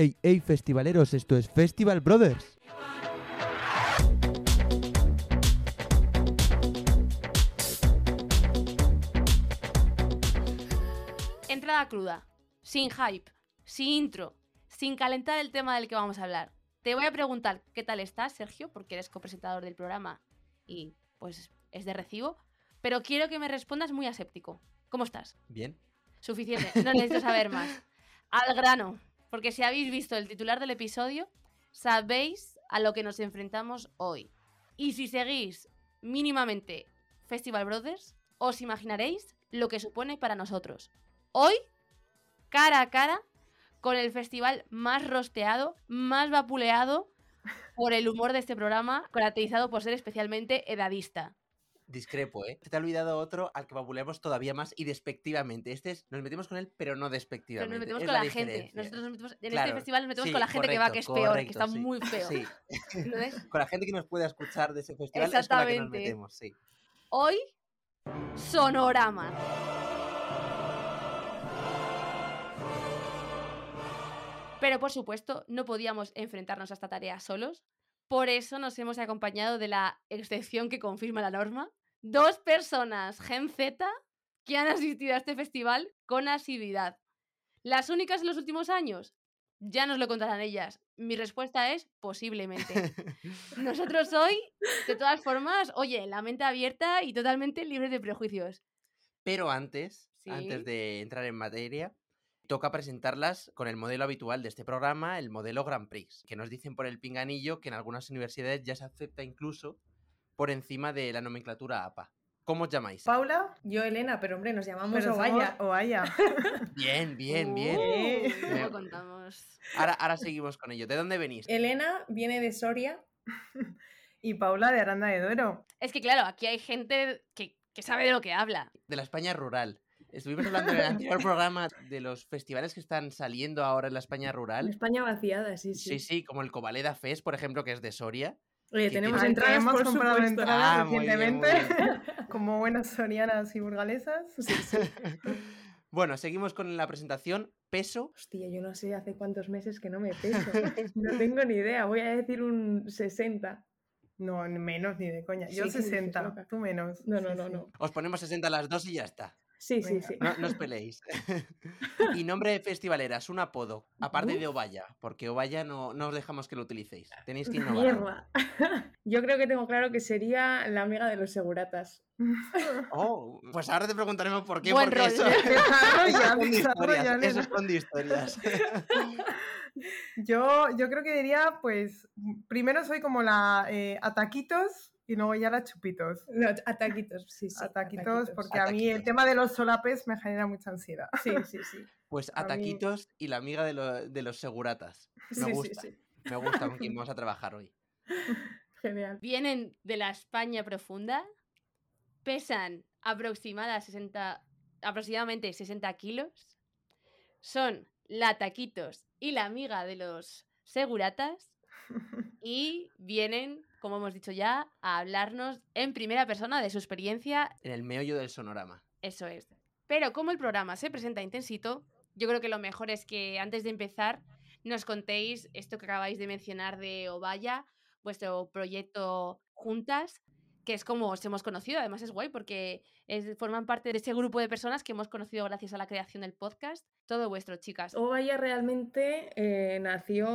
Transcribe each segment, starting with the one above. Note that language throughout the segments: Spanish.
Ey, ey, festivaleros, esto es Festival Brothers. Entrada cruda, sin hype, sin intro, sin calentar el tema del que vamos a hablar. Te voy a preguntar qué tal estás, Sergio, porque eres copresentador del programa y pues es de recibo, pero quiero que me respondas muy aséptico. ¿Cómo estás? Bien. Suficiente, no necesito saber más. Al grano, porque si habéis visto el titular del episodio, sabéis a lo que nos enfrentamos hoy. Y si seguís mínimamente Festival Brothers, os imaginaréis lo que supone para nosotros. Hoy, cara a cara, con el festival más rosteado, más vapuleado por el humor de este programa, caracterizado por ser especialmente edadista. Discrepo, ¿eh? Se te ha olvidado otro al que vapuleamos todavía más y despectivamente. Este es, nos metemos con él, pero no Pero despectivamente. nos metemos Es con la, gente. Nosotros nos metemos, en Claro, este festival nos metemos sí, con la gente que va, que es correcto, peor, que está sí. muy feo. Sí. Con la gente que nos puede escuchar de ese festival es con la que nos Exactamente. metemos, sí. hoy, Sonorama. Pero por supuesto, no podíamos enfrentarnos a esta tarea solos. Por eso nos hemos acompañado de la excepción que confirma la norma. Dos personas, Gen Z, que han asistido a este festival con asiduidad. ¿Las únicas en los últimos años? Ya nos lo contarán ellas. Mi respuesta es posiblemente. Nosotros hoy, de todas formas, oye, la mente abierta y totalmente libres de prejuicios. Pero antes, Sí. antes de entrar en materia, toca presentarlas con el modelo habitual de este programa, el modelo Grand Prix, que nos dicen por el pinganillo que en algunas universidades ya se acepta incluso por encima de la nomenclatura APA. ¿Cómo os llamáis? Paula, Yo, Elena, pero hombre, nos llamamos somos Ovalla. Bien, bien, bien. Eh. Uh, lo contamos. Ahora, ahora seguimos con ello. ¿De dónde venís? Elena viene de Soria. Y Paula de Aranda de Duero. Es que claro, aquí hay gente que, que sabe de lo que habla. De la España rural. Estuvimos hablando en el anterior programa de los festivales que están saliendo ahora en la España rural. España vaciada, sí, sí. Sí, sí, como el Covaleda Fest, por ejemplo, que es de Soria. Oye, tenemos entradas, hemos por comprado supuesto. entradas Ah, muy bien, muy recientemente, como buenas sorianas y burgalesas. Bueno, seguimos con la presentación. Peso. Hostia, yo no sé hace cuántos meses que no me peso. No tengo ni idea. Voy a decir un 60. No, menos ni de coña. Yo Sí, ¿qué dices, 60, loca? tú menos. No, no, Sí, no, sí. no. Os ponemos 60 a las 2 y ya está. Sí, sí, sí. No, no os peleéis. y nombre de festivalera, es un apodo, aparte de Ovalla, porque Ovalla no, no os dejamos que lo utilicéis. Tenéis que innovar. Mierda. Yo creo que tengo claro que sería la amiga de los seguratas. Oh, pues ahora te preguntaremos por qué. Buen porque rol. eso, esconde historias. Yo, yo creo que diría, pues, primero soy como la eh, ataquitos y luego ya la chupitos. No, ataquitos, sí, sí. ataquitos, porque a mí el tema de los solapes me genera mucha ansiedad. Sí, sí, sí. Pues A mí- Ataquitos y la amiga de, lo- de los seguratas. Me Sí, sí, gusta. sí. Me gusta con quien vamos a trabajar hoy. Genial. Vienen de la España profunda, pesan aproximada 60, aproximadamente 60 kilos, son la Taquitos y la amiga de los seguratas y vienen, como hemos dicho ya, a hablarnos en primera persona de su experiencia En el meollo del sonorama. Eso es. Pero como el programa se presenta intensito, yo creo que lo mejor es que antes de empezar nos contéis esto que acabáis de mencionar de Ovalla, vuestro proyecto juntas, que es como os hemos conocido. Además es guay porque es- forman parte de ese grupo de personas que hemos conocido gracias a la creación del podcast. Todo vuestro, chicas. Ovaya realmente eh, nació,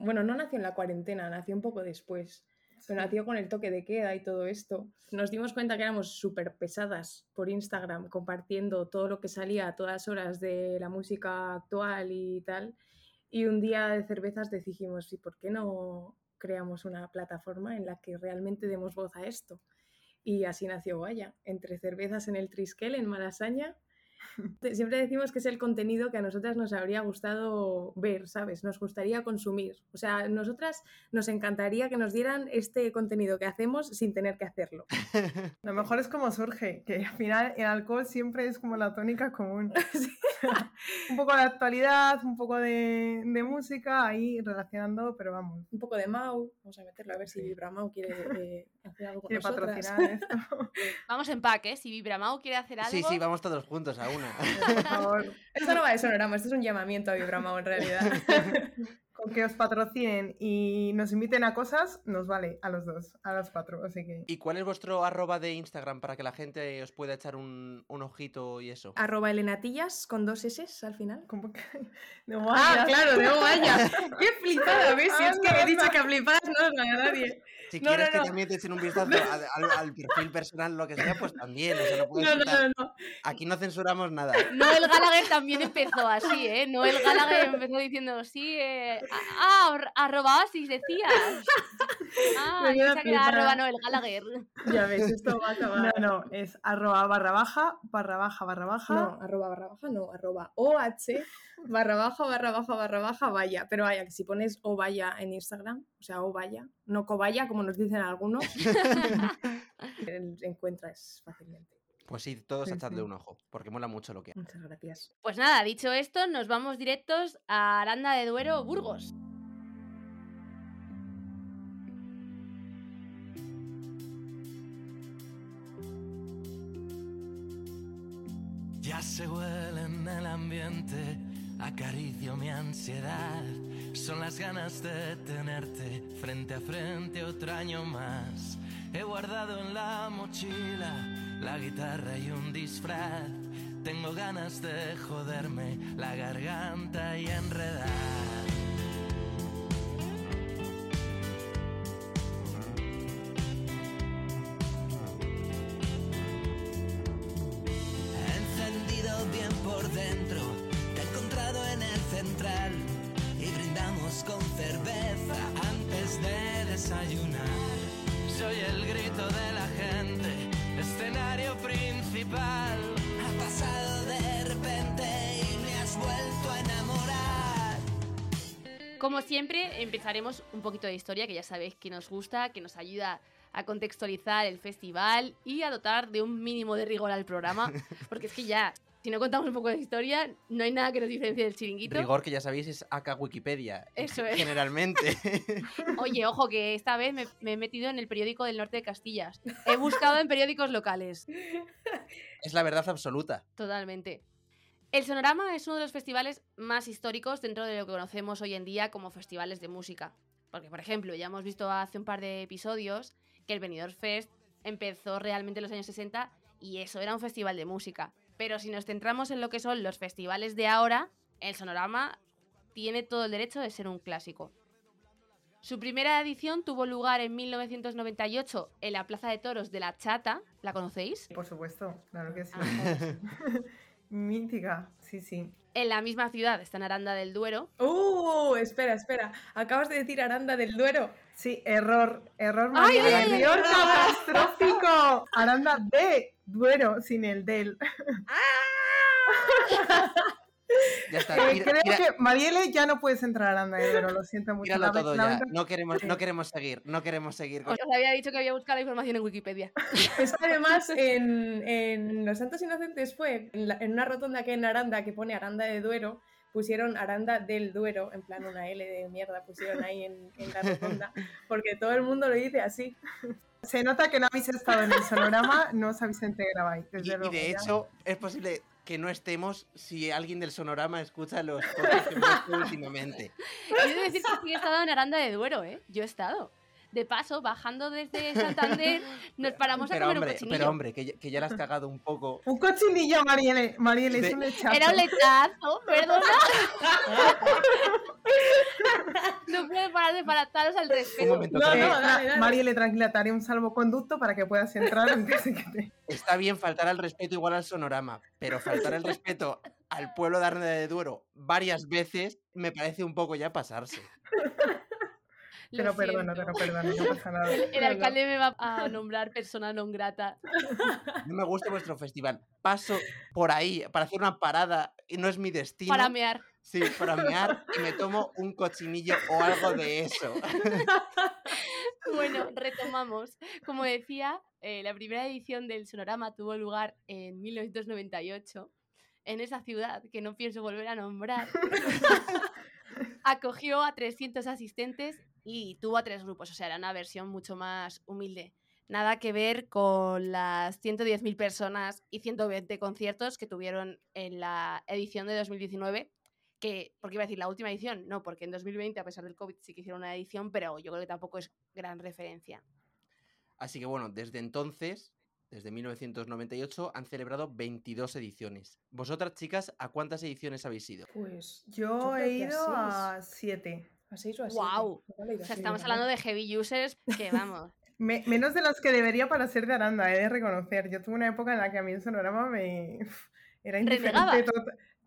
bueno, no nació en la cuarentena, nació un poco después. Pero nació con el toque de queda y todo esto. Nos dimos cuenta que éramos súper pesadas por Instagram, compartiendo todo lo que salía a todas horas de la música actual y tal. Y un día de cervezas decidimos, ¿y por qué no creamos una plataforma en la que realmente demos voz a esto? Y así nació Vaya, entre cervezas en el Triskel, en Malasaña. Siempre decimos que es el contenido que a nosotras nos habría gustado ver, ¿sabes? Nos gustaría consumir. O sea, nosotras nos encantaría que nos dieran este contenido que hacemos sin tener que hacerlo. Lo mejor es como surge, que al final el alcohol siempre es como la tónica común. un poco de actualidad, un poco de, de música, ahí relacionando, pero vamos, Un poco de Mau, vamos a meterlo a ver si Sí. Vibra Mau quiere eh, hacer algo con nosotras. patrocinar esto. Vamos en pack, ¿eh? Si Vibramao quiere hacer algo... Sí, sí, vamos todos juntos a una. Por favor. Esto no va de sonorama, esto es un llamamiento a Vibra Mau en realidad. que os patrocinen y nos inviten a cosas, nos vale a los dos, a los cuatro. Así que. ¿Y cuál es vuestro arroba de Instagram para que la gente os pueda echar un, un ojito y eso? Arroba elenatillas con dos S al final. ¿cómo que? De Ah, claro, de vaya. Qué flipada, ¿ves? Si es que he dicho que a flipadas no os gana nadie. Si No, quieres no, que no. también te echen un vistazo a- al, al perfil personal, lo que sea, pues también. Eso lo puedes No, no, no, no. Aquí no censuramos nada. Noel Gallagher también empezó así, ¿eh? Noel Gallagher empezó diciendo, sí, eh, ah, ar- arroba Oasis, decías. Ah, yo pensaba que era arroba Noel Gallagher. Ya ves, esto va a No, acabar. no, es arroba barra baja, barra baja, barra baja. No, arroba barra baja, no, arroba OH barra baja, barra baja, barra baja, vaya. Pero vaya, que si pones o vaya en Instagram, o sea, o vaya, no cobaya, como nos dicen algunos, el- encuentras fácilmente. Pues sí, todos Sí, echadle sí. un ojo, porque mola mucho lo que hace. Muchas gracias. Pues nada, dicho esto, nos vamos directos a Aranda de Duero, Burgos. Ya se huele en el ambiente, acaricio mi ansiedad. Son las ganas de tenerte frente a frente otro año más. He guardado en la mochila la guitarra y un disfraz. Tengo ganas de joderme la garganta y enredar. Siempre, empezaremos un poquito de historia, que ya sabéis que nos gusta, que nos ayuda a contextualizar el festival y a dotar de un mínimo de rigor al programa, porque es que ya, si no contamos un poco de historia, no hay nada que nos diferencie del chiringuito. Rigor, que ya sabéis, es acá Wikipedia. Eso es. Generalmente. Oye, ojo, que esta vez me, me he metido en el periódico del norte de Castillas. He buscado en periódicos locales. es la verdad absoluta. Totalmente. El Sonorama es uno de los festivales más históricos dentro de lo que conocemos hoy en día como festivales de música. Porque, por ejemplo, ya hemos visto hace un par de episodios que el Benidorm Fest empezó realmente en los años 60 y eso era un festival de música. Pero si nos centramos en lo que son los festivales de ahora, el Sonorama tiene todo el derecho de ser un clásico. Su primera edición tuvo lugar en 1998 en la Plaza de Toros de La Chata. ¿La conocéis? Por supuesto, claro que sí. Ah. Mítica, sí, sí. En la misma ciudad está en Aranda del Duero. ¡Uh! Espera, espera. Acabas de decir Aranda del Duero. Sí, error, error ¡Ay, ay, error ay! catastrófico. Aranda de Duero, sin el del. Ya está. Eh, creo que Mariele ya no puedes entrar a Aranda de Duero, lo siento mucho. Lame- todo ya. lamento- No queremos, no queremos seguir. No queremos seguir. con- Os había dicho que había buscado la información en Wikipedia. Es que además en, en Los Santos Inocentes fue en, la- en una rotonda que hay en Aranda que pone Aranda de Duero, pusieron Aranda del Duero, en plan una L de mierda pusieron ahí en, en la rotonda, porque todo el mundo lo dice así. Se nota que no habéis estado en el sonorama, no os habéis integrado ahí. Y, Desde y luego, de ya. hecho, es posible que no estemos si alguien del sonorama escucha los podcasts que últimamente. Yo he de decir que sí he estado en Aranda de Duero, ¿eh? Yo he estado. De paso, bajando desde Santander, nos paramos a comer un hombre, cochinillo. pero hombre, que, ya- que ya la has cagado un poco. Un cochinillo, Mariele. Mariele, De- es un lechazo. Era un lechazo, perdona. no puedo parar de faltaros al Un respeto. momento, No, no, dale, dale. Mariele, tranquila, te haré un salvoconducto para que puedas entrar antes de que te... Está bien faltar al respeto igual al sonorama, pero faltar el respeto al pueblo de Aranda de Duero varias veces me parece un poco ya pasarse. Te Lo lo perdono, te lo perdono, no pasa nada. El alcalde me va a nombrar persona non grata. No me gusta vuestro festival. Paso por ahí para hacer una parada y no es mi destino. Para mear. Sí, para mear y me tomo un cochinillo o algo de eso. Bueno, retomamos. Como decía, eh, la primera edición del Sonorama tuvo lugar en 1998 en esa ciudad que no pienso volver a nombrar. Acogió a 300 asistentes y tuvo a tres grupos, o sea, era una versión mucho más humilde. Nada que ver con las 110.000 personas y 120 conciertos que tuvieron en la edición de 2019, que, porque iba a decir la última edición, no, porque en 2020, a pesar del COVID, sí que hicieron una edición, pero yo creo que tampoco es gran referencia. Así que bueno, desde entonces, desde 1998, han celebrado 22 ediciones. Vosotras, chicas, ¿a cuántas ediciones habéis ido? Pues Yo creo he ido a siete. A seis o sea, estamos hablando de heavy users que vamos. Me- menos de las que debería para ser de Aranda, he de reconocer. Yo tuve una época en la que a mí el sonorama me era indiferente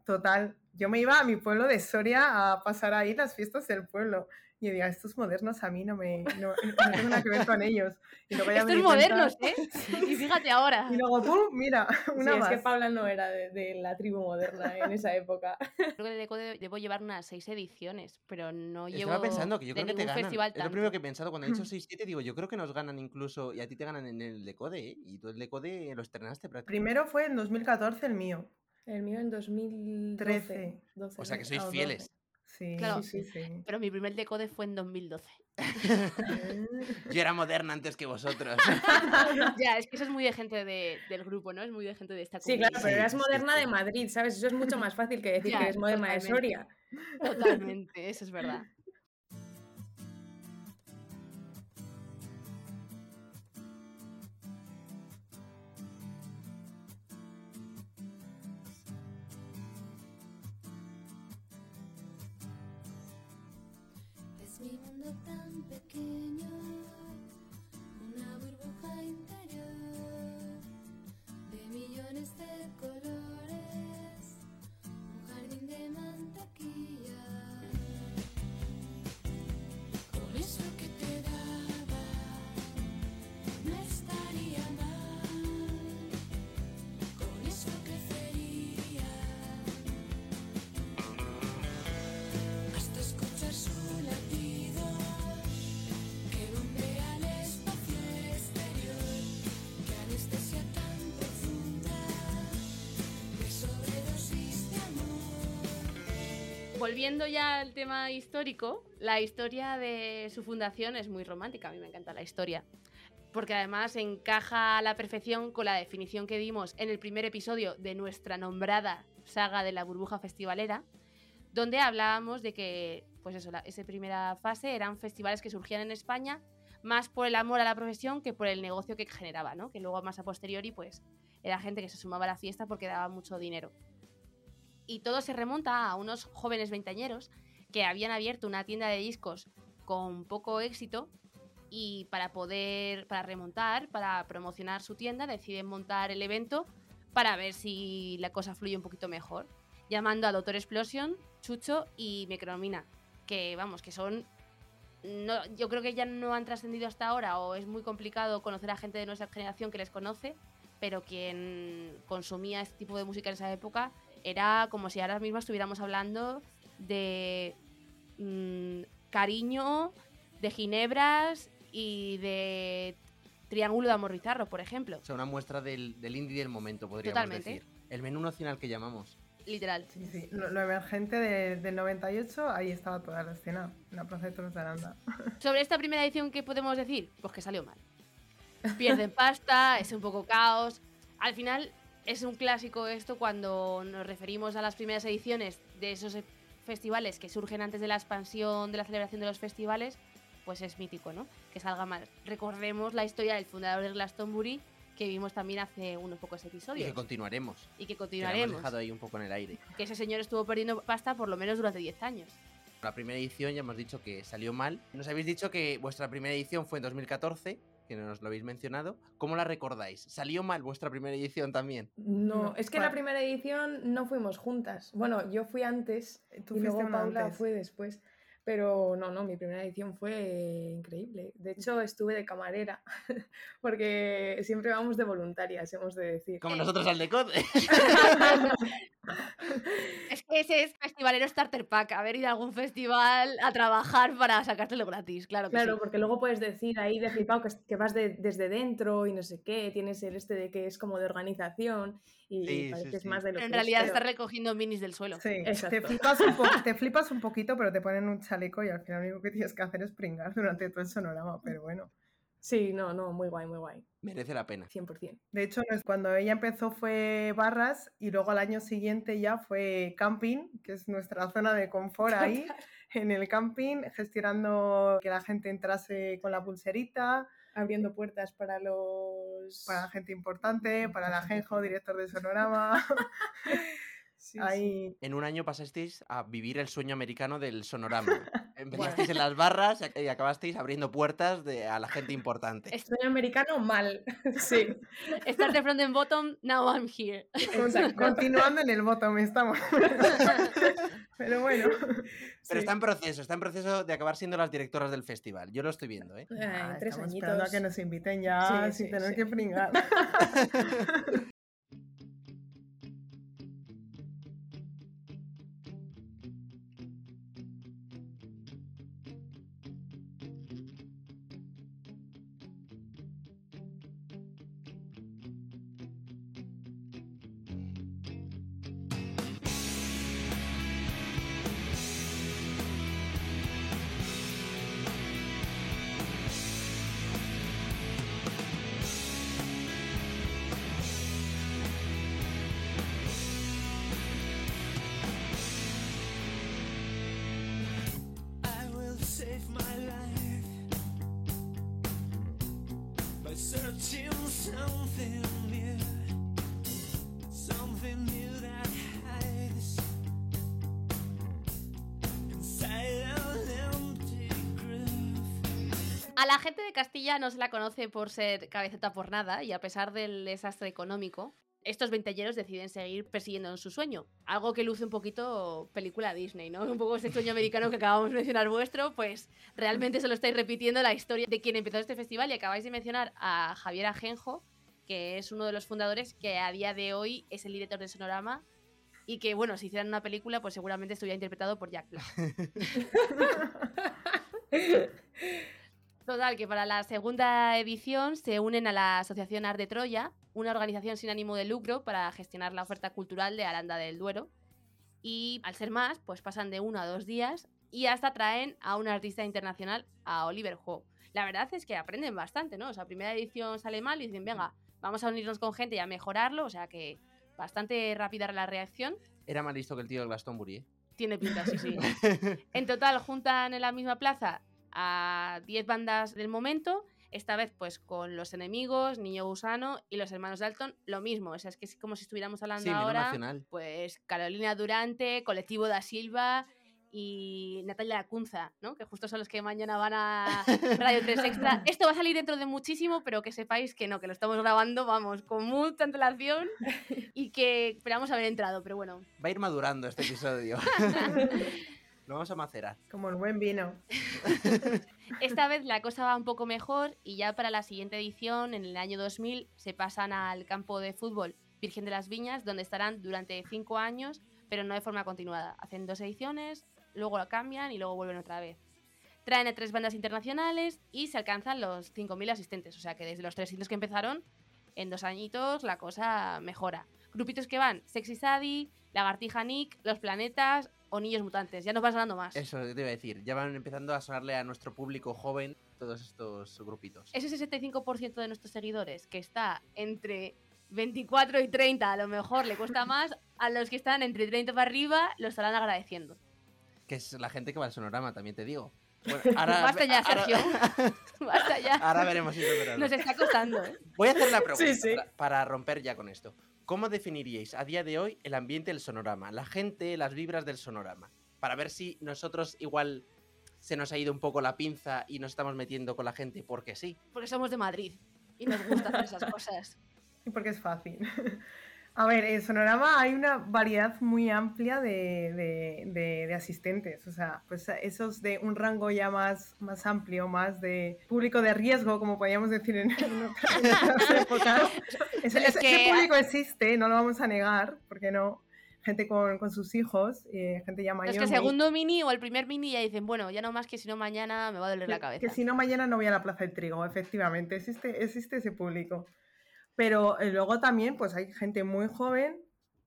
total. Yo me iba a mi pueblo de Soria a pasar ahí las fiestas del pueblo. Y yo diga, estos modernos a mí no me no, no tengo nada que ver con ellos. Y luego ya Estos cuenta- modernos, ¿eh? Y fíjate ahora. Y luego, ¡pum! Mira, una sí, más. es que Paula no era de, de la tribu moderna en esa época. Creo que de Decode debo llevar unas seis ediciones, pero no llevo Estaba pensando que yo de creo que te ganan. festival Es lo primero que he pensado cuando he dicho 6-7, digo, yo creo que nos ganan incluso, y a ti te ganan en el Decode, ¿eh? Y tú el Decode lo estrenaste prácticamente. Primero fue en 2014 el mío. El mío en 2013. Trece. 12, O sea que sois fieles. Sí, Claro. sí, sí. Pero mi primer Decode fue en 2012. Yo era moderna antes que vosotros. ya, es que eso es muy de gente de- del grupo, ¿no? Es muy de gente de esta Sí, claro, comunidad. pero Sí, eras sí, moderna sí. de Madrid, ¿sabes? Eso es mucho más fácil que decir Ya, que eres moderna de. Soria. Totalmente, eso es verdad. Tan Volviendo ya al tema histórico, la historia de su fundación es muy romántica. A mí me encanta la historia. Porque además encaja a la perfección con la definición que dimos en el primer episodio de nuestra nombrada saga de la burbuja festivalera, donde hablábamos de que, pues eso, esa primera fase eran festivales que surgían en España más por el amor a la profesión que por el negocio que generaba, ¿no? Que luego más a posteriori, pues, era gente que se sumaba a la fiesta porque daba mucho dinero. Y todo se remonta a unos jóvenes veinteañeros que habían abierto una tienda de discos con poco éxito y para poder, para remontar, para promocionar su tienda, deciden montar el evento para ver si la cosa fluye un poquito mejor, llamando a Doctor Explosion, Chucho y Micromina, que vamos, que son no, yo creo que ya no han trascendido hasta ahora o es muy complicado conocer a gente de nuestra generación que les conoce, pero quien consumía este tipo de música en esa época era como si ahora mismo estuviéramos hablando de mm, cariño, de ginebras y de triángulo de amorrizarro, por ejemplo. O sea, una muestra del, del indie del momento, podríamos Totalmente. decir. El menú nacional que llamamos. Literal. Sí, sí. Lo, lo emergente de- del 98, ahí estaba toda la escena, en la Plaza de Toros de Aranda. Sobre esta primera edición, ¿qué podemos decir? Pues que salió mal. Pierden pasta, es un poco caos. Al final, es un clásico esto cuando nos referimos a las primeras ediciones de esos e- festivales que surgen antes de la expansión de la celebración de los festivales, pues es mítico, ¿no? Que salga mal. Recordemos la historia del fundador de Glastonbury, que vimos también hace unos pocos Y episodios. que continuaremos. Y que Que hemos continuaremos. dejado ahí un poco en el aire. Que ese señor estuvo perdiendo pasta por lo menos durante 10 años. La primera edición ya hemos dicho que salió mal. Nos habéis dicho que vuestra primera edición fue en 2014, que no nos lo habéis mencionado. ¿Cómo la recordáis? ¿Salió mal vuestra primera edición también? No, No, es que la primera edición no fuimos juntas. Bueno, yo fui antes Tú y luego Paula antes. fue después. Pero no, no, mi primera edición fue increíble. De hecho, estuve de camarera, porque siempre vamos de voluntarias, hemos de decir. Como nosotros al Decode. Es que ese es festivalero starter pack, haber ido a algún festival a trabajar para sacártelo gratis, claro que Claro, sí. porque luego puedes decir ahí de flipado que, que vas de- desde dentro y no sé qué, tienes el este de que es como de organización y Sí, sí, pareces sí. más de lo Pero en que es, realidad pero- estás recogiendo minis del suelo. Sí, te flipas, un te flipas un poquito, pero te ponen un chaleco y al final lo único que tienes que hacer es pringar durante todo el sonorama, pero bueno. Sí, no, no, muy guay, muy guay. Merece la pena. 100%. De hecho, cuando ella empezó fue barras y luego al año siguiente ya fue camping, que es nuestra zona de confort ahí, en el camping, gestionando que la gente entrase con la pulserita, Abriendo puertas para los... para la gente importante, para la Genjo, director de Sonorama. Sí, sí. ahí En un año pasasteis a vivir el sueño americano del sonorama. Empezasteis en las barras y- acabasteis abriendo puertas de, a la gente importante. Es- Sueño americano mal. Sí. Start the front and bottom, now I'm here. Exacto. continuando en el bottom estamos. Pero bueno, Pero sí. está en proceso, está en proceso de acabar siendo las directoras del festival. Yo lo estoy viendo, ¿eh? Ay, ah, tres estamos esperando a añitos. que nos inviten ya Sí, sin sí, tener sí. que pringar. A la gente de Castilla no se la conoce por ser cabeceta por nada y a pesar del desastre económico, estos veinteañeros deciden seguir persiguiendo en su sueño. Algo que luce un poquito película Disney, ¿no? Un poco ese sueño americano que acabamos de mencionar vuestro, pues realmente solo estáis repitiendo la historia de quien empezó este festival y acabáis de mencionar a Javier Ajenjo, que es uno de los fundadores que a día de hoy es el director de Sonorama y que, bueno, si hicieran una película, pues seguramente estuviera interpretado por Jack Black. Total, que para la segunda edición se unen a la Asociación Art de Troya, una organización sin ánimo de lucro para gestionar la oferta cultural de Aranda del Duero. Y al ser más, pues pasan de uno a dos días y hasta traen a un artista internacional, a Oliver Ho. La verdad es que aprenden bastante, ¿no? O sea, primera edición sale mal y dicen, venga, vamos a unirnos con gente y a mejorarlo, o sea que bastante rápida la reacción. Era más listo que el tío de Glastonbury, ¿eh? Tiene pinta, sí, sí. En total juntan en la misma plaza a 10 bandas del momento, esta vez pues con Los Enemigos, Niño Gusano y Los Hermanos Dalton, lo mismo, o sea, es que es como si estuviéramos hablando Sí, ahora, nacional. pues Carolina Durante, Colectivo da Silva y Natalia Lacunza, ¿no? Que justo son los que mañana van a Radio 3 Extra. Esto va a salir dentro de muchísimo, pero que sepáis que no, que lo estamos grabando, vamos, con mucha antelación y que esperamos haber entrado, pero bueno, Va a ir madurando este episodio. Lo vamos a macerar. Como el buen vino. Esta vez la cosa va un poco mejor y ya para la siguiente edición, en el año 2000, se pasan al campo de fútbol Virgen de las Viñas, donde estarán durante cinco años, pero no de forma continuada. Hacen dos ediciones, luego lo cambian y luego vuelven otra vez. Traen a tres bandas internacionales y se alcanzan los 5.000 asistentes, o sea que desde los 300 que empezaron, en dos añitos la cosa mejora. Grupitos que van, Sexy Sadie, Lagartija Nick, Los Planetas o Niños Mutantes, ya nos van sonando más. Eso te iba a decir. Ya van empezando a sonarle a nuestro público joven todos estos grupitos. ese 65% de nuestros seguidores que está entre 24 y 30, a lo mejor le cuesta más, a los que están entre 30 para arriba lo estarán agradeciendo. Que es la gente que va al sonorama, también te digo. Bueno, ahora, Basta ya, ahora- Sergio. Basta ya. ahora veremos si es verdad. Nos está costando, ¿eh? Voy a hacer la pregunta Sí, sí. Para, para romper ya con esto. ¿Cómo definiríais a día de hoy el ambiente del sonorama? La gente, las vibras del sonorama. Para ver si nosotros igual se nos ha ido un poco la pinza y nos estamos metiendo con la gente porque sí. Porque somos de Madrid y nos gusta hacer esas cosas. Y porque es fácil. A ver, en Sonorama hay una variedad muy amplia de, de- de- de asistentes, o sea, pues esos de un rango ya más, más amplio, más de público de riesgo, como podríamos decir en, otras, épocas. Ese, Los ese- que- público existe, no lo vamos a negar, porque no. Gente con, con sus hijos, eh, gente ya mayor. Los que el segundo mini o el primer mini ya dicen, bueno, ya no más que si no mañana me va a doler la cabeza. Que si no, mañana no voy a la Plaza del Trigo, efectivamente, existe, existe ese público. Pero eh, luego también, pues hay gente muy joven,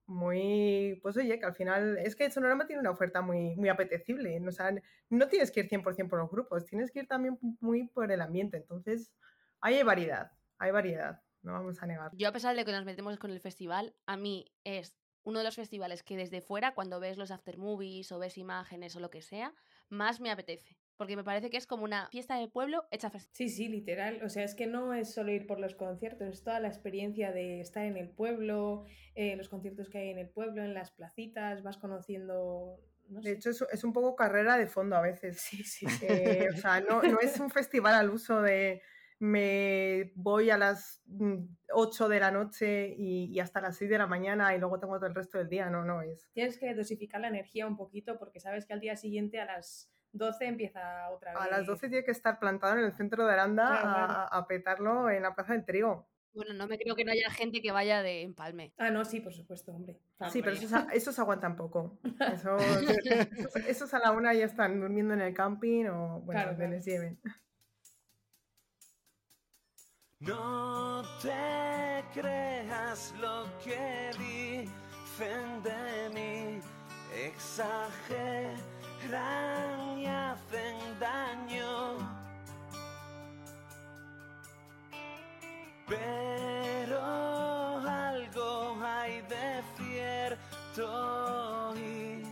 muy, pues oye, que al final, es que Sonorama tiene una oferta muy, muy apetecible, o sea, no tienes que ir 100% por los grupos, tienes que ir también muy por el ambiente, entonces, hay variedad, hay variedad, no vamos a negar. Yo a pesar de que nos metemos con el festival, a mí es uno de los festivales que desde fuera, cuando ves los after movies o ves imágenes o lo que sea, más me apetece. Porque me parece que es como una fiesta de pueblo hecha festival. Sí, sí, literal. O sea, es que no es solo ir por los conciertos, es toda la experiencia de estar en el pueblo, eh, los conciertos que hay en el pueblo, en las placitas, vas conociendo. No De hecho, es, es un poco carrera de fondo a veces. sí, sí. Eh, o sea, no, no es un festival al uso de me voy a las mm, 8 de la noche y, y hasta las 6 de la mañana y luego tengo todo el resto del día. No, no es. Tienes que dosificar la energía un poquito porque sabes que al día siguiente a las 12 empieza otra vez. A las 12 tiene que estar plantado en el centro de Aranda Claro, a, claro. a- petarlo en la Plaza del Trigo. Bueno, no me creo que no haya gente que vaya de empalme. Ah, no, sí, por supuesto, hombre. Sí, pero esos, esos aguantan poco. Esos, esos- esos a la una ya están durmiendo en el camping o bueno, claro. les lleven. No te creas lo que dicen de mí, exageran y hacen daño. Pero algo hay de cierto y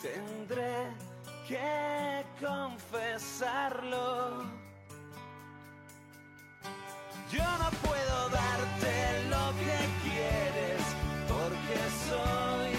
tendré que confesarlo. Yo no puedo darte lo que quieres porque soy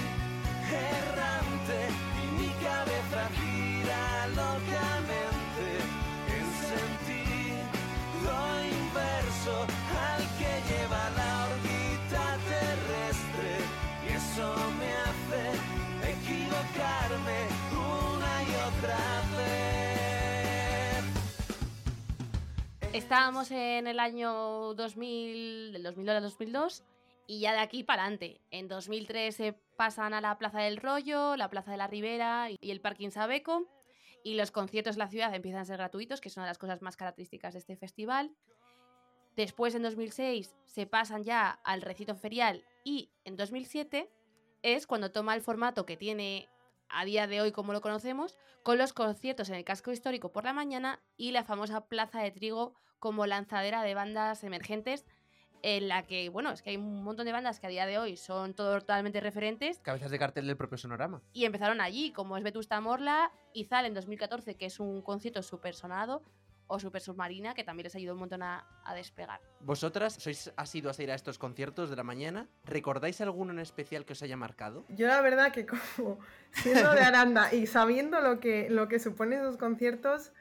Estábamos en el año 2000, del 2002 al 2002, y ya de aquí para adelante. En 2003 se pasan a la Plaza del Rollo, la Plaza de la Ribera y el Parking Sabeco, y los conciertos en la ciudad empiezan a ser gratuitos, que es una de las cosas más características de este festival. Después, en 2006, se pasan ya al recinto ferial, y en 2007 es cuando toma el formato que tiene a día de hoy como lo conocemos, con los conciertos en el casco histórico por la mañana y la famosa Plaza de Trigo como lanzadera de bandas emergentes en la que, bueno, es que hay un montón de bandas que a día de hoy son totalmente referentes Cabezas de cartel del propio Sonorama. y empezaron allí, como es Vetusta Morla, Izal en 2014, que es un concierto súper sonado, o Super Submarina, que también les ayudó un montón a, a despegar. ¿Vosotras sois asiduas a ir a estos conciertos de la mañana? ¿Recordáis alguno en especial que os haya marcado? Yo la verdad que como siendo de Aranda y sabiendo lo que, lo que suponen esos conciertos,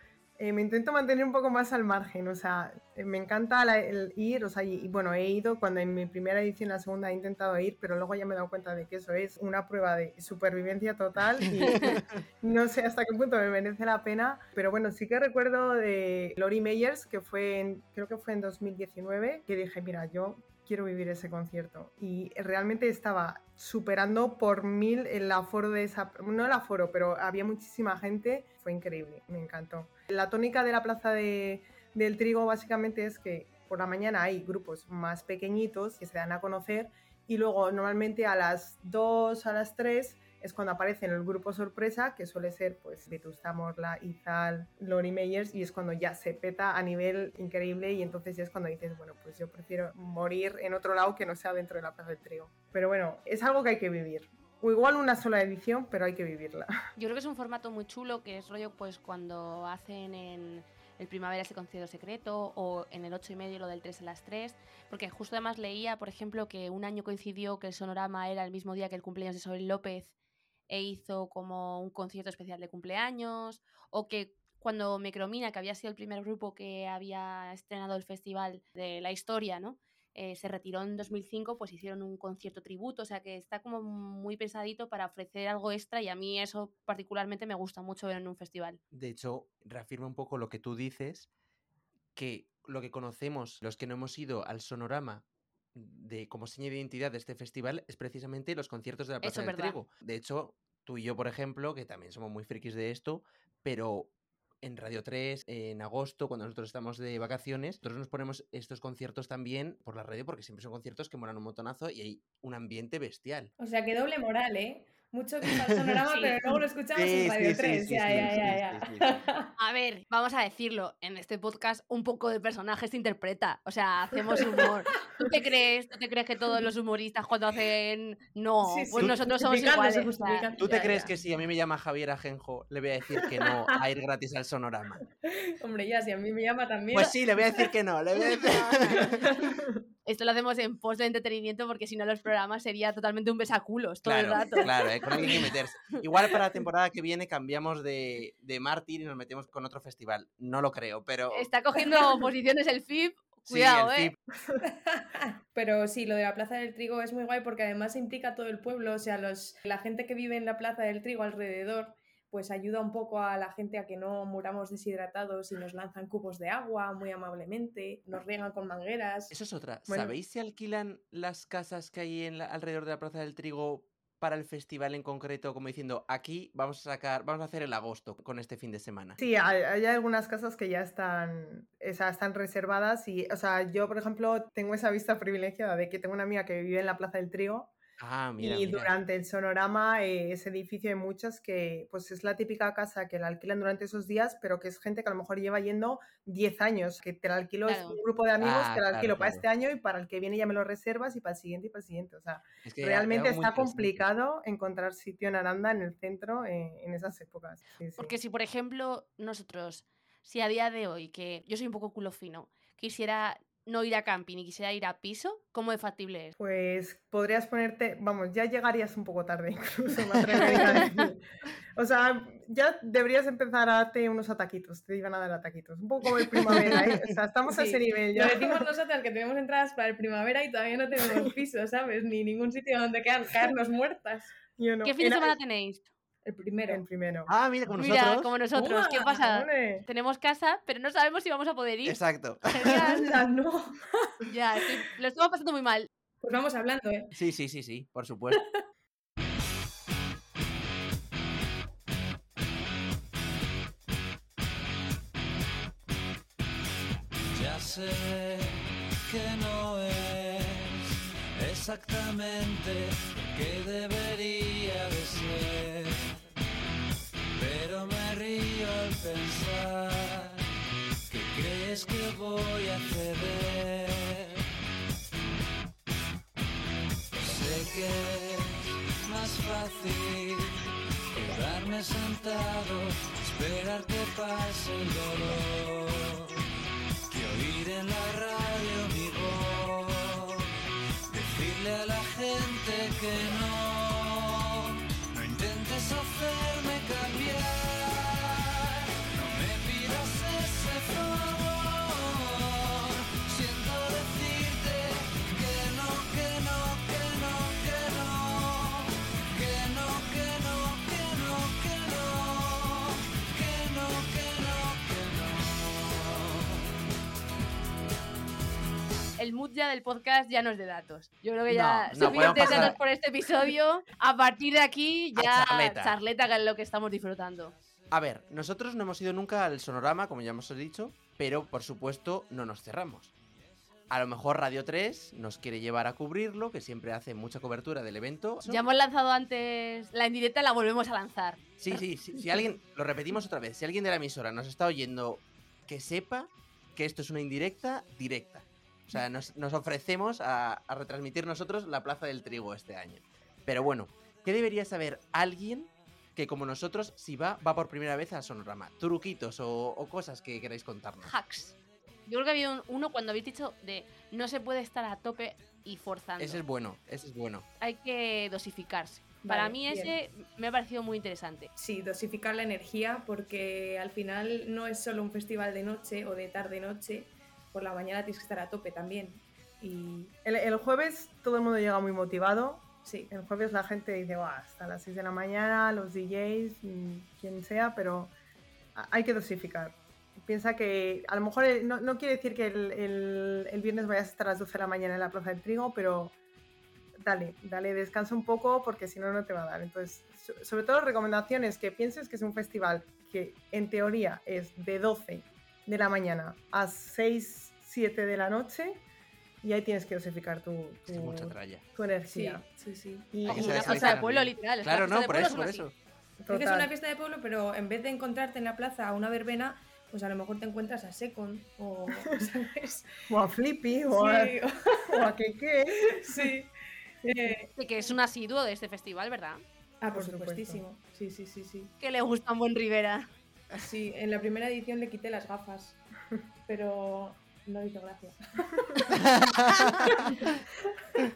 eh, me intento mantener un poco más al margen. O sea, eh, me encanta la- el ir, o sea, y, y bueno, he ido cuando en mi primera edición, la segunda he intentado ir, pero luego ya me he dado cuenta de que eso es una prueba de supervivencia total y no sé hasta qué punto me merece la pena. Pero bueno, sí que recuerdo de Lori Meyers, que fue en, creo que fue en 2019, que dije, mira, yo quiero vivir ese concierto. Y realmente estaba superando por mil el aforo de esa... No el aforo, pero había muchísima gente. Fue increíble, me encantó. La tónica de la Plaza de- del Trigo básicamente es que por la mañana hay grupos más pequeñitos que se dan a conocer y luego normalmente a las 2, a las 3 es cuando aparecen el grupo sorpresa, que suele ser pues Vetusta Morla, Izal, Lori Meyers, y es cuando ya se peta a nivel increíble y entonces ya es cuando dices, bueno, pues yo prefiero morir en otro lado que no sea dentro de la Plaza del Trigo. Pero bueno, es algo que hay que vivir. O igual una sola edición, pero hay que vivirla. Yo creo que es un formato muy chulo, que es rollo pues cuando hacen en el primavera ese concierto secreto o en el 8 y medio lo del 3 a las 3, porque justo además leía, por ejemplo, que un año coincidió que el Sonorama era el mismo día que el cumpleaños de Isabel López e hizo como un concierto especial de cumpleaños, o que cuando Micromina, que había sido el primer grupo que había estrenado el festival de la historia, ¿no? Eh, se retiró en 2005, pues hicieron un concierto tributo, o sea que está como muy pensadito para ofrecer algo extra y a mí eso particularmente me gusta mucho ver en un festival. De hecho, reafirma un poco lo que tú dices, que lo que conocemos, los que no hemos ido al sonorama de como seña de identidad de este festival, es precisamente los conciertos de la Plaza Eso es del verdad. Trigo. De hecho, tú y yo, por ejemplo, que también somos muy frikis de esto, pero en Radio 3, en agosto, cuando nosotros estamos de vacaciones, nosotros nos ponemos estos conciertos también por la radio, porque siempre son conciertos que molan un montonazo y hay un ambiente bestial. O sea, que doble moral, ¿eh? Mucho que el sonorama, Sí. pero luego lo escuchamos Sí, en Radio sí, sí, 3. sí, ya, ya, ya. A ver, vamos a decirlo, en este podcast un poco de personaje se interpreta, o sea, hacemos humor. ¿Tú te crees, tú te crees que todos los humoristas cuando hacen no, Sí, pues sí, nosotros somos iguales? o sea, justificando. ¿Tú te Ya, crees ya. que si a mí me llama Javier Ajenjo, le voy a decir que no a ir gratis al sonorama? Hombre, ya, si a mí me llama también. Pues sí, le voy a decir que no. Le voy a decir... Esto lo hacemos en post de entretenimiento porque si no los programas sería totalmente un besaculos todo Claro, el rato. claro, eh, con alguien que meterse. Igual para la temporada que viene cambiamos de, de mártir y nos metemos con otro festival. No lo creo, pero... Está cogiendo posiciones el FIP, sí, cuidado, el eh. Pero sí, lo de la Plaza del Trigo es muy guay porque además implica a todo el pueblo, o sea, los, la gente que vive en la Plaza del Trigo alrededor, pues ayuda un poco a la gente a que no muramos deshidratados y nos lanzan cubos de agua muy amablemente, nos riegan con mangueras. Eso es otra. Bueno. ¿Sabéis si alquilan las casas que hay en la- alrededor de la Plaza del Trigo para el festival en concreto? Como diciendo, aquí vamos a sacar, vamos a hacer el agosto con este fin de semana. Sí, hay, hay algunas casas que ya están, o sea, están reservadas y, o sea, yo, por ejemplo, tengo esa vista privilegiada de que tengo una amiga que vive en la Plaza del Trigo Ah, mira. y mira. durante el sonorama, eh, ese edificio hay muchas que, pues es la típica casa que la alquilan durante esos días, pero que es gente que a lo mejor lleva yendo 10 años, que te la alquilo, es un grupo de amigos, Ah, te la claro, alquilo para claro. este año y para el que viene ya me lo reservas y para el siguiente y para el siguiente, o sea, Es que realmente está complicado encontrar sitio en Aranda, en el centro, eh, en esas épocas. Sí, sí. Porque si, por ejemplo, nosotros, si a día de hoy, que yo soy un poco culo fino, quisiera no ir a camping y quisiera ir a piso, ¿cómo de factible es? Pues podrías ponerte, vamos, ya llegarías un poco tarde incluso, me a decir. O sea, ya deberías empezar a darte unos ataquitos, te iban a dar ataquitos, un poco como el primavera, ¿eh? O sea, estamos a Sí, ese nivel Lo ya. decimos nosotras que tenemos entradas para el primavera y todavía no tenemos piso, ¿sabes? Ni ningún sitio donde quedan, caernos muertas. Yo no. ¿Qué fin de semana tenéis? El primero. El primero. Ah, mira, como Mira, nosotros. como nosotros, ¿qué pasa? Tenemos casa, pero no sabemos si vamos a poder ir. Exacto. Genial. ¡Hala, no! Ya, estoy- lo estamos pasando muy mal. Pues vamos hablando, ¿eh? Sí, sí, sí, sí, por supuesto. Ya sé que no es exactamente lo que debería pensar que crees que voy a ceder. Sé que es más fácil quedarme sentado, esperar que pase el dolor El mood ya del podcast ya no es de datos. Yo creo que ya No, suficientes datos por este episodio. A partir de aquí ya charleta. charleta, que es lo que estamos disfrutando. A ver, nosotros no hemos ido nunca al sonorama, como ya hemos dicho, pero por supuesto no nos cerramos. A lo mejor Radio 3 nos quiere llevar a cubrirlo, que siempre hace mucha cobertura del evento. Ya hemos lanzado antes la indirecta, la volvemos a lanzar. Sí, sí, sí, si alguien, lo repetimos otra vez, si alguien de la emisora nos está oyendo, que sepa que esto es una indirecta directa. O sea, nos, nos ofrecemos a, a retransmitir nosotros la Plaza del Trigo este año. Pero bueno, ¿qué debería saber alguien que como nosotros, si va, va por primera vez al Sonorama? Truquitos o, o cosas que queráis contarnos. Hacks. Yo creo que había un- uno cuando habéis dicho de no se puede estar a tope y forzando. Ese es bueno, ese es bueno. Hay que dosificarse. Para Vale, mí bien. ese me ha parecido muy interesante. Sí, dosificar la energía porque al final no es solo un festival de noche o de tarde-noche, por la mañana tienes que estar a tope también. Y El, el jueves todo el mundo llega muy motivado. sí, El jueves la gente dice, "Buah, hasta las 6 de la mañana, los DJs, mm, quien sea, pero hay que dosificar. Piensa que a lo mejor no, no quiere decir que el, el- el viernes vayas a estar a las 12 de la mañana en la Plaza del Trigo, pero dale, dale, descansa un poco porque si no, no te va a dar. Entonces, so- sobre todo recomendaciones que pienses que es un festival que en teoría es de 12 de la mañana a 6, 7 de la noche y ahí tienes que dosificar tu, que mucha tu, tralla. tu sí, energía. sí, sí. Y- y- una plaza de pueblo, literal. Claro, no, por eso, por eso. Que es una fiesta de pueblo, pero en vez de encontrarte en la plaza a una verbena, pues a lo mejor te encuentras a Secon o, ¿sabes? O a Flippy, o, a, Sí, o a Keke. sí. Eh, que es un asiduo de este festival, ¿verdad? ah, por, Por supuesto. supuestísimo. Sí, sí, sí, sí. Que le gusta un buen Rivera. Sí, en la primera edición le quité las gafas, pero no hizo gracia.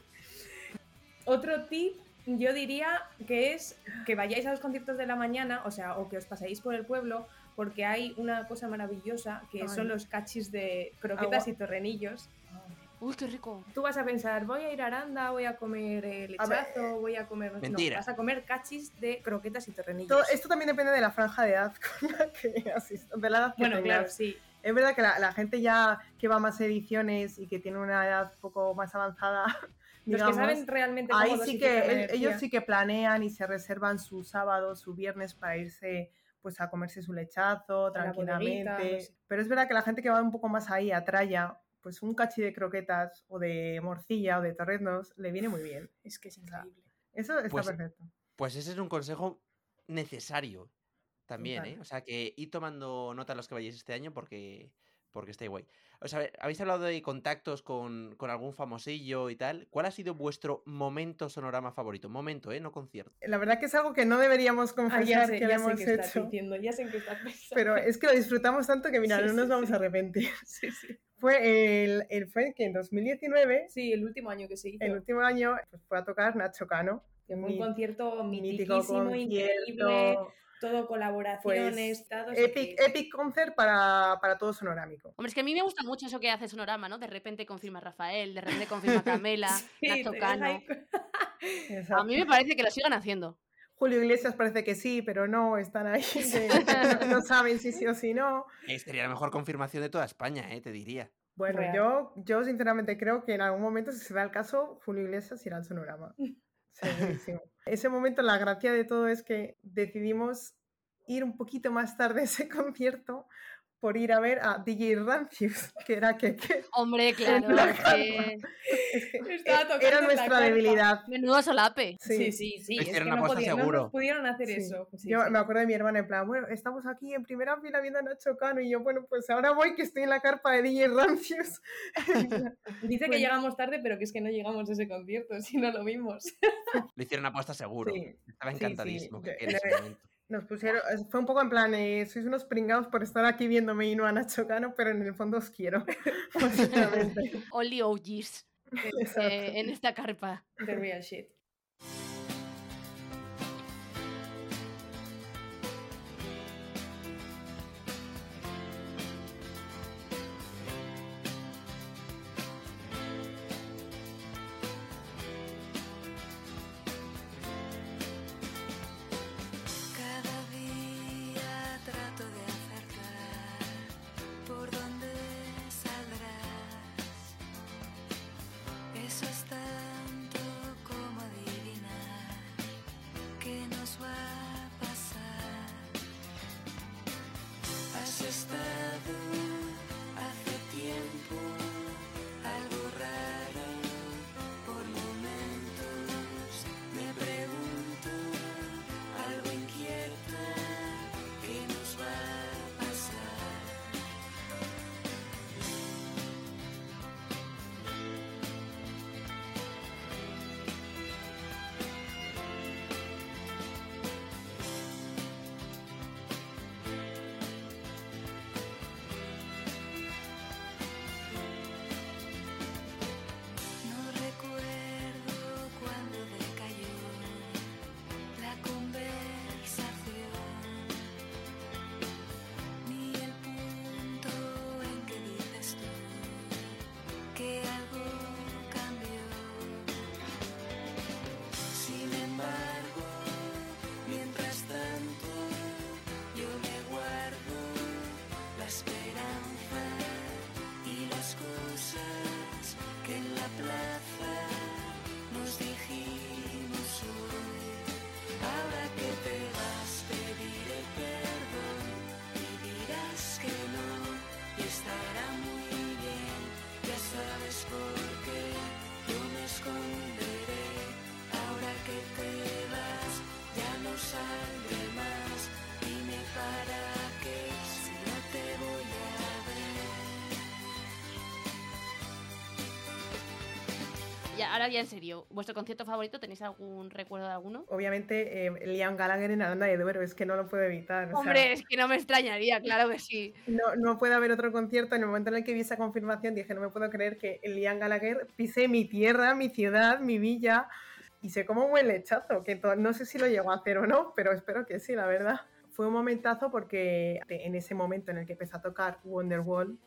Otro tip, yo diría que es que vayáis a los conciertos de la mañana, o sea, o que os paséis por el pueblo, porque hay una cosa maravillosa que Ay. son los cachis de croquetas Agua. y torrenillos. Uy, qué rico. Tú vas a pensar, voy a ir a Aranda, voy a comer eh, lechazo, voy a comer... no, Mentira. vas a comer cachis de croquetas y torrenillos. Todo- esto también depende de la franja de edad con la que asistas, de la edad que bueno, tengas. claro, sí. Es verdad que la, la gente ya que va a más ediciones y que tiene una edad un poco más avanzada, Los digamos, que saben realmente cómo ahí sí que ellos sí que planean y se reservan su sábado, su viernes para irse pues a comerse su lechazo tranquilamente. no sé. Pero es verdad que la gente que va un poco más ahí a tralla, pues un cachi de croquetas o de morcilla o de torreznos le viene muy bien. Es que es increíble. Eso está Pues, perfecto. Pues ese es un consejo necesario también. ¿eh? O sea, que id tomando nota los que vayáis este año porque, porque está guay. O sea, habéis hablado de contactos con, con algún famosillo y tal. ¿Cuál ha sido vuestro momento sonorama favorito? Momento, ¿eh? No concierto. La verdad que es algo que no deberíamos Ah, confesar sé, que ya lo sé hemos hecho. diciendo, ya sé en qué estás pensando. Pero es que lo disfrutamos tanto que mira, Sí, no nos sí, vamos sí. a arrepentir. Sí, sí. Fue el, el fue que en 2019, Sí, el último año que se hizo. el último año, pues fue a tocar Nacho Cano. fue un Mi- concierto mítico mitiquísimo, increíble, todo colaboraciones, Pues, Epic, que- epic concert para, para todo sonorámico. Hombre, es que a mí me gusta mucho eso que hace Sonorama, ¿no? De repente confirma Rafael, de repente confirma Camela, Sí, Nacho Cano. A mí me parece que lo sigan haciendo. Julio Iglesias parece que sí, pero no, están ahí, que no, no saben si sí o si no. Sería la mejor confirmación de toda España, ¿eh? Te diría. Bueno, Real. yo, yo sinceramente creo que en algún momento, si se da el caso, Julio Iglesias irá al sonorama. Segurísimo. Ese momento, la gracia de todo es que decidimos ir un poquito más tarde a ese concierto por ir a ver a DJ Rancius, que era que, que- Hombre, claro, la es que... es era nuestra debilidad. Menudo solape. Sí, sí, sí. Lo es hicieron que no, aposta no pudieron hacer Sí. eso. Sí, yo sí. me acuerdo de mi hermana en plan, bueno, estamos aquí en primera fila viendo a Nacho Cano y yo, bueno, pues ahora voy que estoy en la carpa de DJ Rancius. Dice que Bueno. llegamos tarde, pero que es que no llegamos a ese concierto, si no lo vimos. Lo hicieron apuesta seguro. Sí, Estaba sí, sí. encantadísimo que en ese momento. Nos pusieron, es- fue un poco en plan, eh, sois unos pringados por estar aquí viéndome y no a Nacho Cano, pero en el fondo os quiero. Only OGs eh, en esta carpa. The real shit. Ya, ahora ya en serio, ¿vuestro concierto favorito? ¿Tenéis algún recuerdo de alguno? Obviamente, eh, Liam Gallagher en Aranda de Duero, es que no lo puedo evitar. o sea, Hombre, es que no me extrañaría, claro que sí. no, no puede haber otro concierto. En el momento en el que vi esa confirmación, dije, no me puedo creer que Liam Gallagher pise mi tierra, mi ciudad, mi villa. Y sé cómo huele el lechazo, que no sé si lo llegó a hacer o no, pero espero que sí, la verdad. Fue un momentazo porque en ese momento en el que empezó a tocar Wonderwall,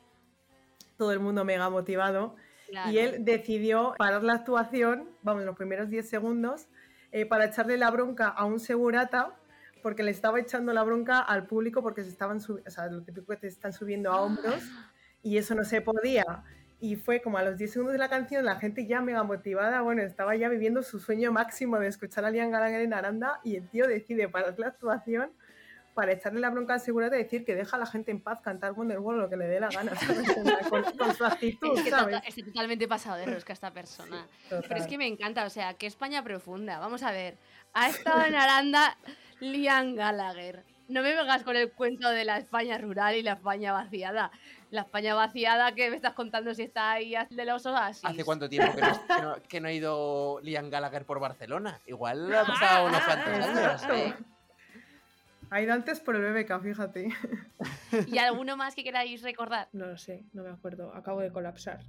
todo el mundo mega motivado, Claro. y él decidió parar la actuación, vamos, los primeros 10 segundos, eh, para echarle la bronca a un segurata, porque le estaba echando la bronca al público porque se estaban subiendo, o sea, lo típico que te están subiendo a hombros, y eso no se podía. Y fue como a los 10 segundos de la canción, la gente ya mega motivada, bueno, estaba ya viviendo su sueño máximo de escuchar a Liam Gallagher en Aranda, y el tío decide parar la actuación para echarle la bronca al segurata y decir que deja a la gente en paz cantar Wonderwall lo que le dé la gana, Con, con su actitud, Es que ¿sabes? tota- estoy totalmente pasado de rosca esta persona. Pero es Total. que me encanta, o sea, que España profunda. Vamos a ver. Ha estado en Aranda Liam Gallagher. No me vengas con el cuento de la España rural y la España vaciada. La España vaciada que me estás contando si está ahí de los oasis. ¿Hace cuánto tiempo que no, que no- que no ha ido Liam Gallagher por Barcelona? Igual ha pasado unos cuantos años. Eh, Ha ido antes por el BBK, fíjate. ¿Y alguno más que queráis recordar? No lo sé, no me acuerdo. Acabo de colapsar.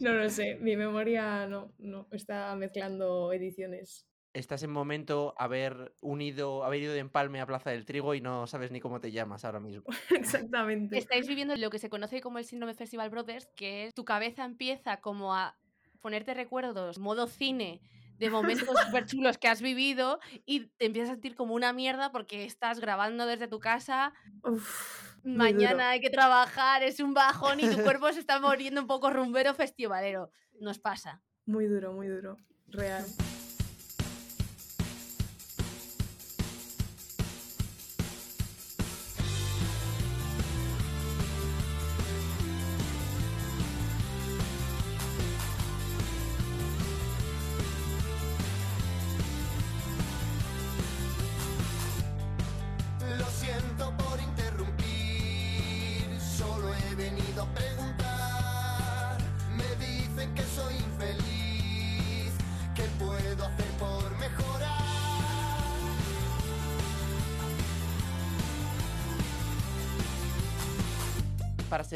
no lo sé. Mi memoria no, no está mezclando ediciones. Estás en momento haber unido, haber ido de empalme a Plaza del Trigo y no sabes ni cómo te llamas ahora mismo. Exactamente. Estáis viviendo lo que se conoce como el síndrome Festival Brothers, que es tu cabeza empieza como a ponerte recuerdos, modo cine, de momentos súper chulos que has vivido y te empiezas a sentir como una mierda porque estás grabando desde tu casa, Uf, mañana hay que trabajar, es un bajón y tu cuerpo se está muriendo un poco rumbero festivalero. Nos pasa. Muy duro, muy duro. Real.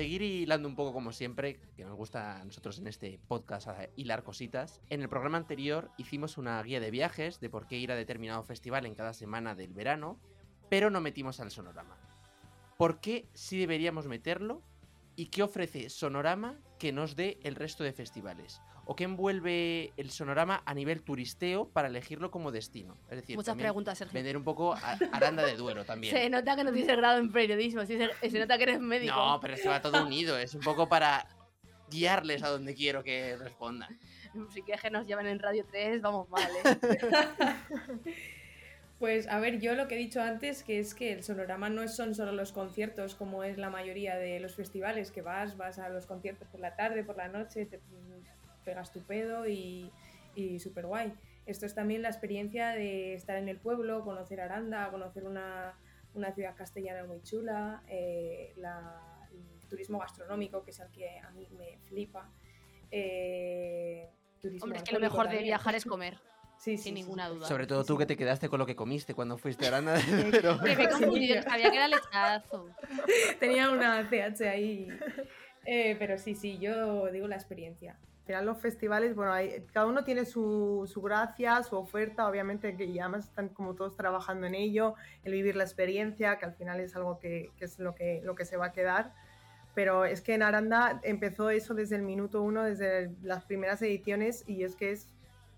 Seguir hilando un poco como siempre, que nos gusta a nosotros en este podcast hilar cositas, en el programa anterior hicimos una guía de viajes de por qué ir a determinado festival en cada semana del verano, pero no metimos al sonorama. ¿Por qué sí deberíamos meterlo? ¿Y qué ofrece Sonorama que nos dé el resto de festivales? ¿O qué envuelve el Sonorama a nivel turisteo para elegirlo como destino? Es decir, Muchas preguntas, Sergio. vender un poco a Aranda de Duero también. Se nota que no tienes grado en periodismo, sí, se, se nota que eres médico. No, pero es que va todo unido. Es un poco para guiarles a donde quiero que respondan. Si quieres que nos lleven en Radio 3, vamos mal, ¿eh? Pues a ver, yo lo que he dicho antes, que es que el sonorama no son solo los conciertos, como es la mayoría de los festivales, que vas, vas a los conciertos por la tarde, por la noche, te pegas tu pedo y, y súper guay. Esto es también la experiencia de estar en el pueblo, conocer Aranda, conocer una, una ciudad castellana muy chula, eh, la- el turismo gastronómico, que es el que a mí me flipa. eh, Hombre, es que lo mejor de viajar es comer, Sí, sin sí, ninguna sí. duda. Sobre todo tú que te quedaste con lo que comiste cuando fuiste a Aranda. Que me he confundido, Sí. sabía que era lechazo. Tenía una CH ahí. Eh, pero sí, sí, yo digo la experiencia. Al final los festivales, bueno, hay- cada uno tiene su, su gracia, su oferta, obviamente, que y además están como todos trabajando en ello, el vivir la experiencia, que al final es algo que, que es lo que, lo que se va a quedar. Pero es que en Aranda empezó eso desde el minuto uno, desde las primeras ediciones, y es que es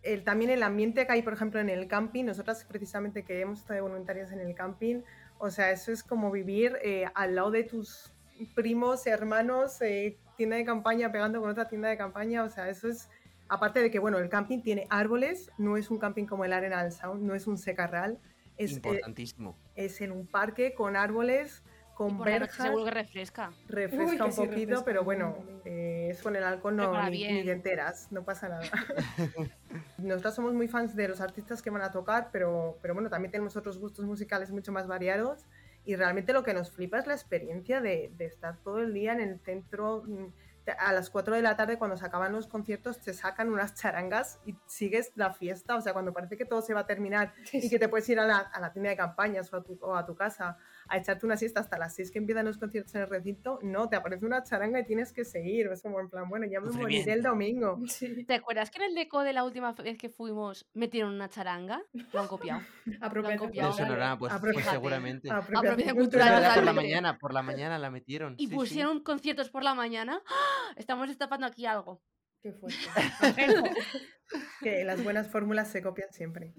el, también el ambiente que hay, por ejemplo, en el camping. Nosotras precisamente que hemos estado de voluntarias en el camping, o sea, eso es como vivir eh, al lado de tus primos, hermanos, eh, tienda de campaña pegando con otra tienda de campaña, o sea, eso es, aparte de que, bueno, el camping tiene árboles, no es un camping como el Arenal Sound, no es un secarral, es, eh, Importantísimo. es en un parque con árboles, Y con por la noche verjas, seguro que refresca. refresca Uy, un sí, poquito, refresca pero bueno, eh, eso con el alcohol no, ni, bien. ni te enteras, no pasa nada. Nosotros somos muy fans de los artistas que van a tocar, pero, pero bueno, también tenemos otros gustos musicales mucho más variados y realmente lo que nos flipa es la experiencia de, de estar todo el día en el centro. mm, a las 4 de la tarde cuando se acaban los conciertos te sacan unas charangas y sigues la fiesta, o sea, cuando parece que todo se va a terminar y que te puedes ir a la, a la tienda de campañas o a, tu, o a tu casa a echarte una siesta hasta las 6 que empiezan los conciertos en el recinto, no, te aparece una charanga y tienes que seguir, es como en plan, bueno, ya me moriré el domingo. Sí. ¿Te acuerdas que en el deco de la última vez que fuimos metieron una charanga? Lo han copiado. Apropiación copiado. Del cultural. Sonorama, pues, pues seguramente. Apropiación cultural por la mañana, por la mañana la metieron. Y sí, sí. pusieron conciertos por la mañana. ¡Ah! Estamos destapando aquí algo. Qué fuerte. Que las buenas fórmulas se copian siempre.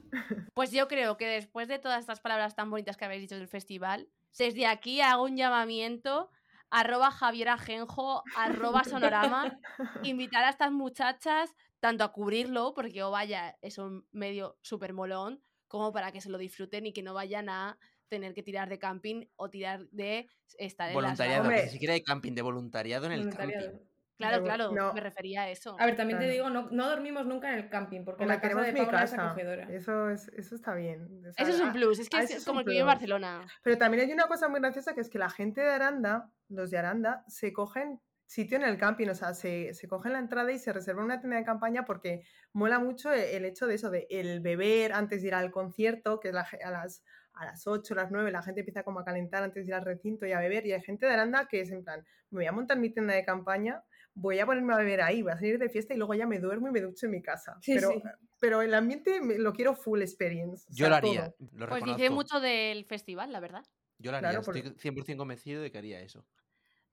Pues yo creo que después de todas estas palabras tan bonitas que habéis dicho del festival, desde aquí hago un llamamiento arroba Javier Ajenjo, arroba Sonorama, invitar a estas muchachas tanto a cubrirlo, porque oh vaya, es un medio súper molón, como para que se lo disfruten y que no vayan a tener que tirar de camping o tirar de estar en las Voluntariado, Hombre. que ni siquiera de camping, de voluntariado en el Voluntariado. camping. Claro, claro, no. me refería a eso. A ver, también te digo, no, no dormimos nunca en el camping, porque Hombre, la casa de mi Paula es acogedora. Eso, es, eso está bien. O sea, Eso es un plus, es que ah, es, como el que vive en. Barcelona. Pero también hay una cosa muy graciosa que es que la gente de Aranda, los de Aranda, se cogen sitio en el camping, o sea, se, se cogen la entrada y se reservan una tienda de campaña porque mola mucho e- el hecho de eso, de el beber antes de ir al concierto, que es la a las, a las 8, las 9, la gente empieza como a calentar antes de ir al recinto y a beber, y hay gente de Aranda que es en plan, me voy a montar mi tienda de campaña, voy a ponerme a beber ahí, voy a salir de fiesta y luego ya me duermo y me ducho en mi casa. Sí, pero, sí. pero el ambiente me- lo quiero full experience. o Yo sea, lo haría, lo Pues dice mucho del festival, la verdad. Yo lo haría, Claro, por- estoy 100% convencido de que haría eso.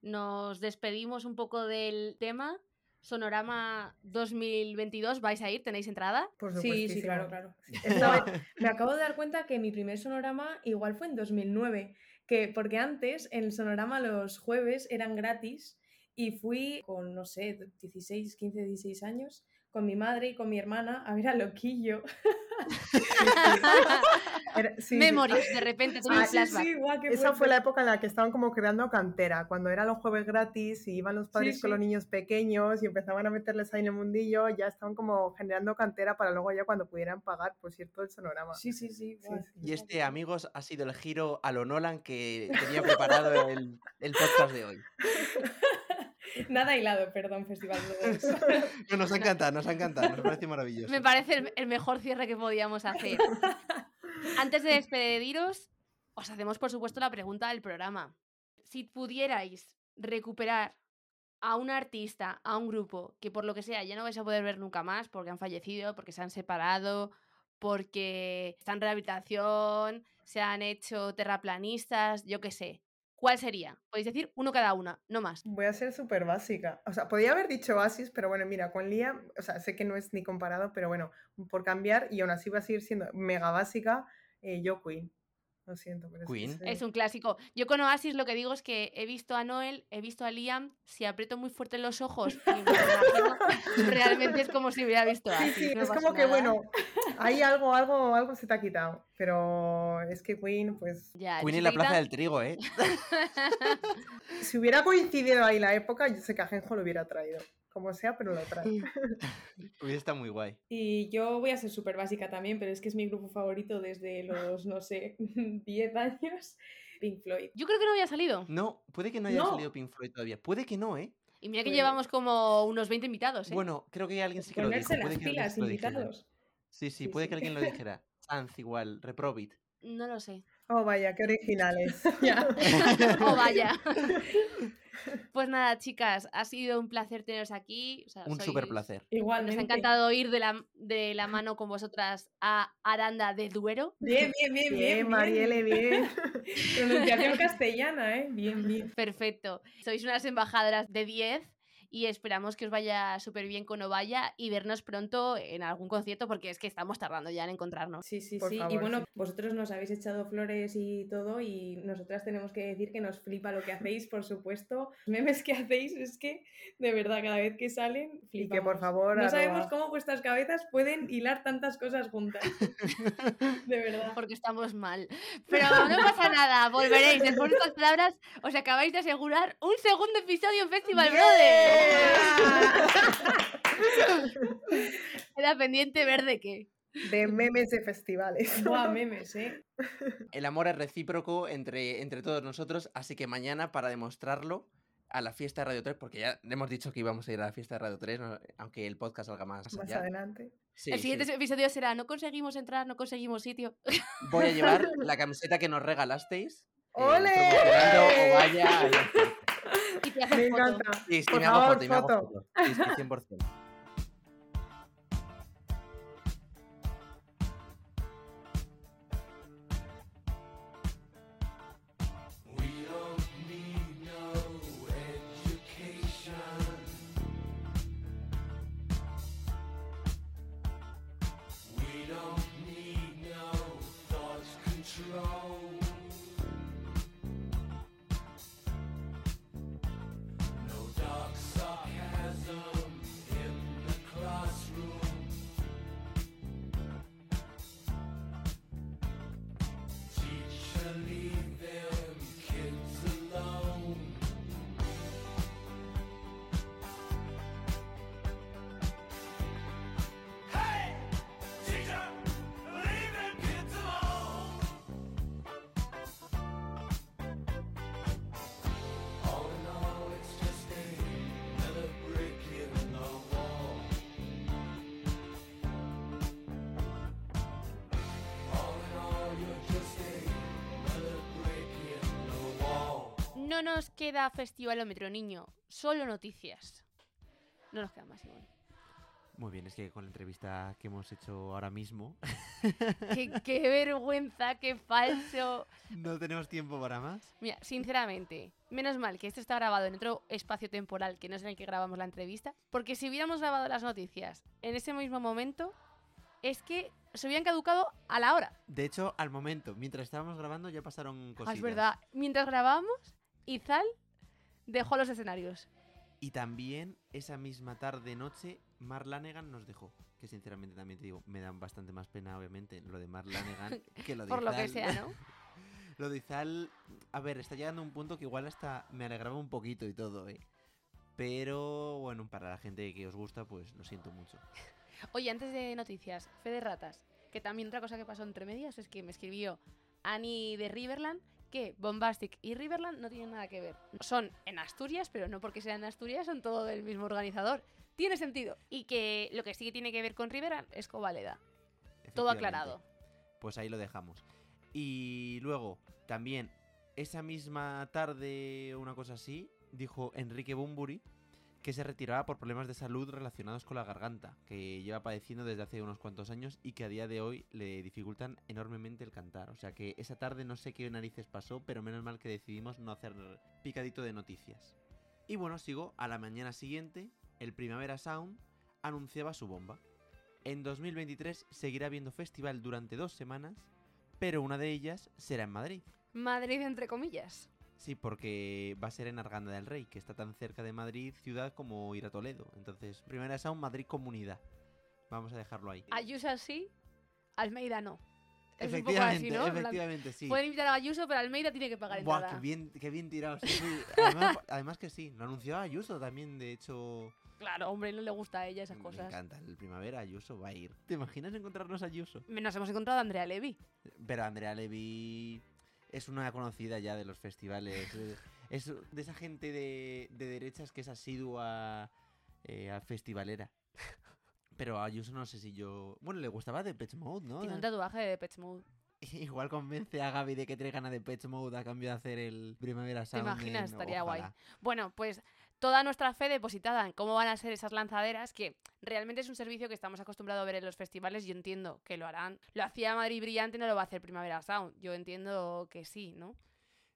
Nos despedimos un poco del tema. Sonorama 2022, ¿vais a ir? ¿Tenéis entrada? Por Sí, sí, claro, claro. Me acabo de dar cuenta que mi primer sonorama igual fue en 2009, que porque antes en el sonorama los jueves eran gratis y fui con, no sé, 16, 15, 16 años con mi madre y con mi hermana a ver a Loquillo. Era- sí, sí. Memories, de repente Ah, sí, guau, Esa fuerte. fue la época en la que estaban como creando cantera, cuando eran los jueves gratis y iban los padres Sí, con los niños pequeños y empezaban a meterles ahí en el mundillo, ya estaban como generando cantera para luego ya cuando pudieran pagar, por cierto, el sonorama. Sí, sí, sí. Sí, guau. sí. Y este, amigos, ha sido el giro a lo Nolan que tenía preparado el, el podcast de hoy. Nada hilado, perdón, Festival Brothers. No, nos encanta, nos encanta, nos parece maravilloso. Me parece el, el mejor cierre que podíamos hacer. Antes de despediros, os hacemos por supuesto la pregunta del programa. Si pudierais recuperar a un artista, a un grupo, que por lo que sea ya no vais a poder ver nunca más porque han fallecido, porque se han separado, porque están en rehabilitación, se han hecho terraplanistas, yo qué sé. ¿Cuál sería? Podéis decir uno cada una, no más. Voy a ser súper básica. O sea, podía haber dicho Oasis, pero bueno, mira, con Liam, o sea, sé que no es ni comparado, pero bueno, por cambiar y aún así va a seguir siendo mega básica, eh, yo Queen. Lo siento, pero es que Queen. sí. Es un clásico. Yo con Oasis lo que digo es que he visto a Noel, he visto a Liam, si aprieto muy fuerte los ojos y me imagino, realmente es como si hubiera visto a Sí, Oasis. sí, no es como que nada. bueno, hay algo, algo, algo se te ha quitado, pero es que Queen, pues, Ya, Queen en la Plaza del Trigo, ¿eh? si hubiera coincidido ahí la época, yo sé que Ajenjo lo hubiera traído, como sea, pero lo trae. Hubiera estado muy guay. Y yo voy a ser súper básica también, pero es que es mi grupo favorito desde los, no sé, 10 años. Pink Floyd. Yo creo que no había salido. No, puede que no haya No. salido Pink Floyd todavía. Puede que no, ¿eh? Y mira que llevamos como unos 20 invitados, ¿eh? Bueno, creo que alguien sí que lo dijo. Ponerse las puede pilas, invitados. Sí, sí, Sí, puede sí. que alguien lo dijera. Sanz igual, Reprobit. No lo sé. Oh, vaya, qué originales. Ya. oh, vaya. pues nada, chicas, ha sido un placer teneros aquí. o sea, Un sois- super placer. Igualmente. Nos ha encantado ir de la, de la mano con vosotras a Aranda de Duero. Bien, bien, bien, bien. Bien, Marielle, bien. Pronunciación castellana, ¿eh? Bien, bien. Perfecto. Sois unas embajadoras de 10 y esperamos que os vaya súper bien con Ovalla y vernos pronto en algún concierto porque es que estamos tardando ya en encontrarnos. Sí, sí, Por sí. y favor, bueno, sí. vosotros nos habéis echado flores y todo y nosotras tenemos que decir que nos flipa lo que hacéis, por supuesto. Los memes que hacéis es que, de verdad, cada vez que salen, Y que por flipamos. favor, No sabemos arroba- cómo vuestras cabezas pueden hilar tantas cosas juntas. De verdad. Porque estamos mal. Pero no pasa nada, volveréis. Después de estas palabras, os acabáis de asegurar un segundo episodio en Festival Brothers. Queda pendiente ver de qué. de memes de festivales. Buah, memes, ¿eh? El amor es recíproco entre, entre todos nosotros, así que mañana, para demostrarlo, a la fiesta de Radio 3, porque ya hemos dicho que íbamos a ir a la fiesta de Radio 3, ¿no? aunque el podcast salga más, Más allá. adelante. Sí, el siguiente sí. episodio será no conseguimos entrar, no conseguimos sitio. Voy a llevar la camiseta que nos regalasteis. eh, ¡Ole! promocionando o vaya a la- Y te Me haces foto. encanta. Sí, sí, Por me hago favor, foto, y me hago foto. foto. Sí, sí, 100%. No nos queda festivalómetro, niño. Solo noticias. No nos queda más, Ivonne. Muy bien, es que con la entrevista que hemos hecho ahora mismo qué, qué vergüenza, qué falso. no tenemos tiempo para más. Mira, sinceramente, menos mal que esto está grabado en otro espacio temporal que no es en el que grabamos la entrevista, porque si hubiéramos grabado las noticias en ese mismo momento, es que se hubieran caducado a la hora. De hecho, al momento, mientras estábamos grabando, ya pasaron Ah, cositas. es verdad, mientras grabábamos, Izal dejó los escenarios. Y también esa misma tarde noche, Mark Lanegan nos dejó. Que sinceramente también te digo, me dan bastante más pena, obviamente, lo de Mark Lanegan que lo de Por lo que Izal. sea, ¿no? Lo de Izal, a ver, está llegando a un punto que igual hasta me alegraba un poquito y todo, ¿eh? Pero bueno, para la gente que os gusta, pues lo siento mucho. Oye, antes de noticias, Fede Ratas, que también otra cosa que pasó entre medias es que me escribió Annie de Riverland que Bombastic y Riverland no tienen nada que ver. Son en Asturias, pero no porque sean de Asturias, son todo del mismo organizador. Tiene sentido. Y que lo que sí que tiene que ver con Riverland es Covaleda. Todo aclarado. Pues ahí lo dejamos. Y luego, también, esa misma tarde, una cosa así, dijo Enrique Bumburi que se retiraba por problemas de salud relacionados con la garganta, que lleva padeciendo desde hace unos cuantos años y que a día de hoy le dificultan enormemente el cantar. O sea que esa tarde no sé qué narices pasó, pero menos mal que decidimos no hacer picadito de noticias. Y bueno, sigo, a la mañana siguiente, el Primavera Sound anunciaba su bomba. En 2023 seguirá habiendo festival durante dos semanas, pero una de ellas será en Madrid. Madrid, entre comillas. Sí, porque va a ser en Arganda del Rey, que está tan cerca de Madrid ciudad como ir a Toledo. Entonces, Primavera Sound Madrid Comunidad. Vamos a dejarlo ahí. Ayuso sí, Almeida no. Es un poco así, Efectivamente, efectivamente, sí. Pueden invitar a Ayuso, pero Almeida tiene que pagar Buah, entrada. qué bien, qué bien tirado. sí, sí. Además, además que sí, lo anunció Ayuso también, de hecho. Claro, hombre, no le gusta a ella esas Me cosas. encanta, el Primavera Ayuso va a ir. ¿Te imaginas encontrarnos a Ayuso? Nos hemos encontrado a Andrea Levy. Pero Andrea Levy es una conocida ya de los festivales. eh, Es de esa gente de, de derechas que es asidua eh, a festivalera. Pero a Ayuso no sé si yo... Bueno, le gustaba Depeche Mode, ¿no? Tiene un tatuaje de Depeche Mode. Igual convence a Gaby de que traigan a Depeche Mode a cambio de hacer el Primavera Sound. imaginas? en- Estaría guay. Bueno, pues toda nuestra fe depositada en cómo van a ser esas lanzaderas, que realmente es un servicio que estamos acostumbrados a ver en los festivales. Yo entiendo que lo harán. Lo hacía Madrid Brillante, no lo va a hacer Primavera Sound. Yo entiendo que sí, ¿no?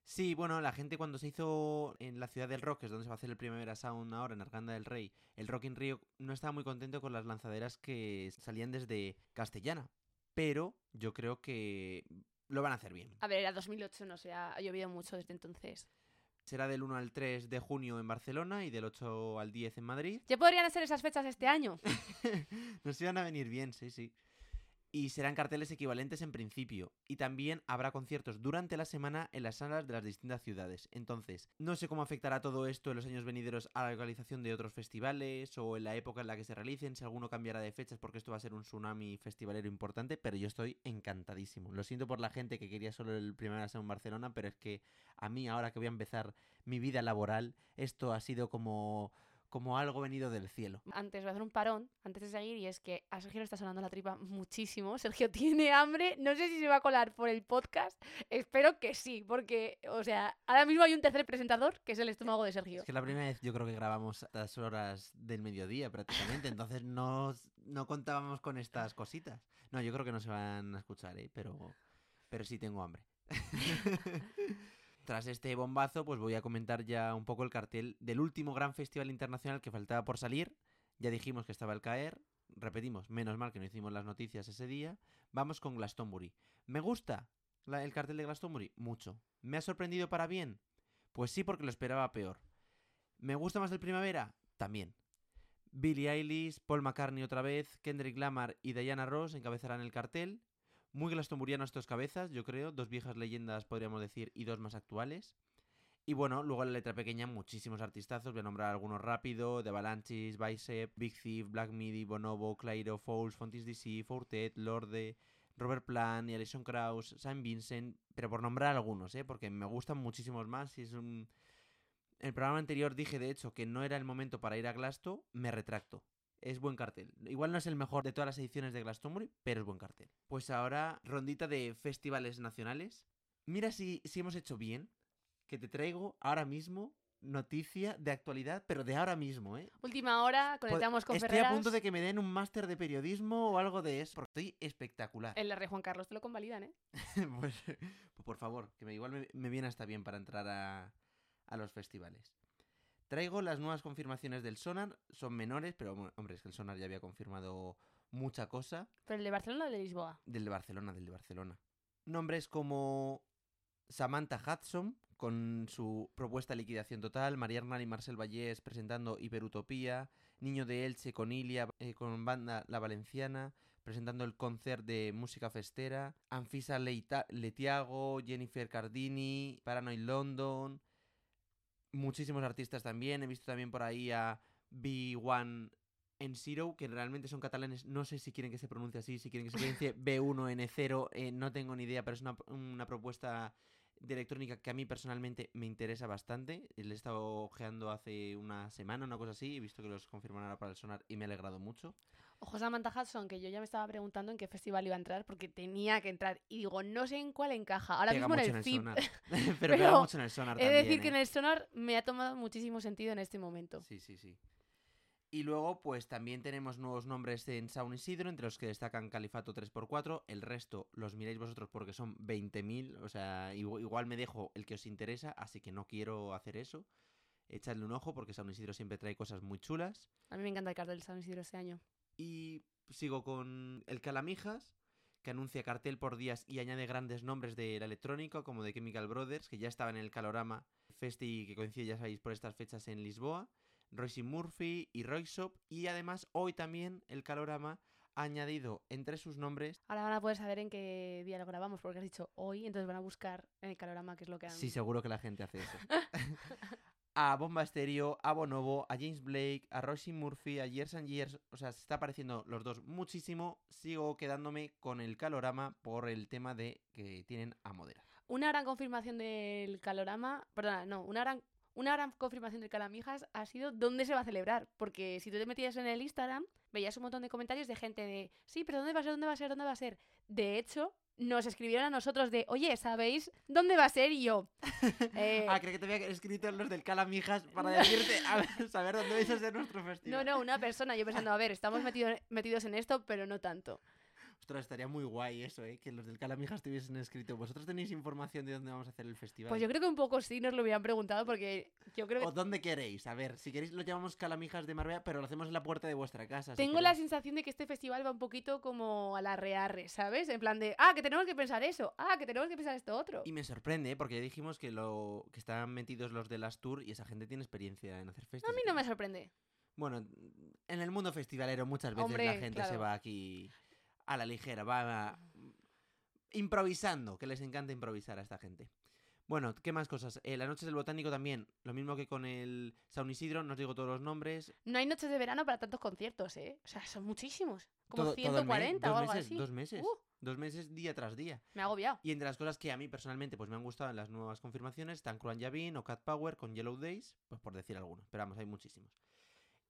Sí, bueno, la gente cuando se hizo en la ciudad del rock, que es donde se va a hacer el Primavera Sound ahora, en Arganda del Rey, el Rock in Rio no estaba muy contento con las lanzaderas que salían desde Castellana. Pero yo creo que lo van a hacer bien. A ver, era 2008, no sé, ha llovido mucho desde entonces. Será del 1 al 3 de junio en Barcelona y del 8 al 10 en Madrid. ¿Ya podrían hacer esas fechas este año? Nos iban a venir bien, sí, sí. Y serán carteles equivalentes en principio. Y también habrá conciertos durante la semana en las salas de las distintas ciudades. Entonces, no sé cómo afectará todo esto en los años venideros a la localización de otros festivales o en la época en la que se realicen, si alguno cambiará de fechas porque esto va a ser un tsunami festivalero importante, pero yo estoy encantadísimo. Lo siento por la gente que quería solo el primero en Barcelona, pero es que a mí ahora que voy a empezar mi vida laboral, esto ha sido como como algo venido del cielo. Antes voy a hacer un parón, antes de seguir, y es que a Sergio le está sonando la tripa muchísimo. Sergio tiene hambre, no sé si se va a colar por el podcast, espero que sí, porque, o sea, ahora mismo hay un tercer presentador que es el estómago de Sergio. Es que la primera vez yo creo que grabamos a las horas del mediodía prácticamente, entonces no, no contábamos con estas cositas. No, yo creo que no se van a escuchar, ¿eh? pero, pero sí tengo hambre. Tras este bombazo, pues voy a comentar ya un poco el cartel del último gran festival internacional que faltaba por salir. Ya dijimos que estaba el caer. Repetimos, menos mal que no hicimos las noticias ese día. Vamos con Glastonbury. ¿Me gusta el cartel de Glastonbury? Mucho. ¿Me ha sorprendido para bien? Pues sí, porque lo esperaba peor. ¿Me gusta más el primavera? También. Billie Eilish, Paul McCartney otra vez, Kendrick Lamar y Diana Ross encabezarán el cartel. Muy glastonburiano estos cabezas, yo creo. Dos viejas leyendas, podríamos decir, y dos más actuales. Y bueno, luego la letra pequeña, muchísimos artistazos. Voy a nombrar algunos rápido: The Avalanches, Bicep, Big Thief, Black Midi, Bonobo, Clairo, Fouls, Fontis DC, Fortet, Lorde, Robert Plant y Alison Krauss, Saint Vincent. Pero por nombrar algunos, ¿eh? Porque me gustan muchísimos más. Y es un. El programa anterior dije, de hecho, que no era el momento para ir a Glasto. Me retracto. Es buen cartel. Igual no es el mejor de todas las ediciones de Glastonbury, pero es buen cartel. Pues ahora, rondita de festivales nacionales. Mira si, si hemos hecho bien, que te traigo ahora mismo noticia de actualidad, pero de ahora mismo, ¿eh? Última hora, conectamos con Estoy Ferreras. a punto de que me den un máster de periodismo o algo de eso, porque estoy espectacular. El Rey Juan Carlos te lo convalidan, ¿eh? pues, pues por favor, que me, igual me, me viene hasta bien para entrar a, a los festivales. Traigo las nuevas confirmaciones del Sonar, son menores, pero hombre, es que el Sonar ya había confirmado mucha cosa. Pero el de Barcelona o el de Lisboa. Del de Barcelona, del de Barcelona. Nombres como Samantha Hudson, con su propuesta de liquidación total, María Hernán y Marcel Vallés presentando Hiperutopía, Niño de Elche con Ilia, eh, con banda La Valenciana, presentando el concert de música festera, Anfisa Leita- Letiago, Jennifer Cardini, Paranoid London, muchísimos artistas también, he visto también por ahí a B1 en Zero, que realmente son catalanes, no sé si quieren que se pronuncie así, si quieren que se pronuncie. B1N0, eh, no tengo ni idea, pero es una, una propuesta de electrónica que a mí personalmente me interesa bastante. Le he estado ojeando hace una semana, una cosa así, he visto que los confirman ahora para el sonar y me ha alegrado mucho. Ojo Samantha Hudson, que yo ya me estaba preguntando en qué festival iba a entrar porque tenía que entrar. Y digo, no sé en cuál encaja. Ahora Pega mismo en mucho el FIP. sonar. pero, Pero pega mucho en el sonar de también. decir que ¿eh? en el sonar me ha tomado muchísimo sentido en este momento. Sí, sí, sí. Y luego, pues también tenemos nuevos nombres en Sound Isidro, entre los que destacan Califato 3x4. El resto los miráis vosotros porque son 20.000. O sea, igu- igual me dejo el que os interesa, así que no quiero hacer eso. Echadle un ojo porque Sound Isidro siempre trae cosas muy chulas. A mí me encanta el cartel de San Isidro este año. Y sigo con el Calamijas, que anuncia cartel por días y añade grandes nombres de la electrónica, como de Chemical Brothers, que ya estaba en el Calorama Festi, que coincide, ya sabéis, por estas fechas en Lisboa. Royce Murphy y Royshop. Y además, hoy también el Calorama ha añadido entre sus nombres. Ahora van a poder saber en qué día lo grabamos, porque has dicho hoy, entonces van a buscar en el calorama qué es lo que han... Sí, seguro que la gente hace eso. a Bomba Estéreo, a Bonobo, a James Blake, a Royce Murphy, a Years and Years. O sea, se está pareciendo los dos muchísimo. Sigo quedándome con el calorama por el tema de que tienen a Modera. Una gran confirmación del calorama, perdona, no, una gran, una gran confirmación del calamijas ha sido dónde se va a celebrar, porque si tú te metías en el Instagram, veías un montón de comentarios de gente de, sí, pero ¿dónde va a ser? ¿Dónde va a ser? ¿Dónde va a ser? De hecho, nos escribieron a nosotros de, oye, ¿sabéis dónde va a ser? Y yo, eh, Ah, creo que te había escrito los del Calamijas para decirte, a ver, saber dónde vais a ser nuestro no, festival. no, una persona, yo pensando, a ver, estamos metido- metidos en esto, pero no tanto. Ostras, estaría muy guay eso, ¿eh? Que los del Calamijas te hubiesen escrito. ¿Vosotros tenéis información de dónde vamos a hacer el festival? Pues yo creo que un poco sí nos lo hubieran preguntado, porque yo creo que ¿O dónde queréis? A ver, si queréis lo llamamos Calamijas de Marbella, pero lo hacemos en la puerta de vuestra casa. si Tengo la sensación de que este festival va un poquito como a la rearre, ¿sabes? En plan de, ah, que tenemos que pensar eso, ah, que tenemos que pensar esto otro. Y me sorprende, ¿eh? porque ya dijimos que lo que están metidos los de las tour y esa gente tiene experiencia en hacer A festivales. mí no me sorprende. Bueno, en el mundo festivalero muchas veces Hombre, la gente se va aquí a la ligera, va, improvisando, que les encanta improvisar a esta gente. Bueno, ¿qué más cosas? Eh, las noches del botánico también, lo mismo que con el San Isidro, no os digo todos los nombres. No hay noches de verano para tantos conciertos, ¿eh? O sea, son muchísimos. Como todo- todo el mes, 140 dos o algo meses, así. Dos meses, Uh, dos meses día tras día. me ha agobiado. Y entre las cosas que a mí personalmente pues me han gustado en las nuevas confirmaciones están Cruan Yavin o Cat Power con Yellow Days, pues por decir algunos, pero vamos, hay muchísimos.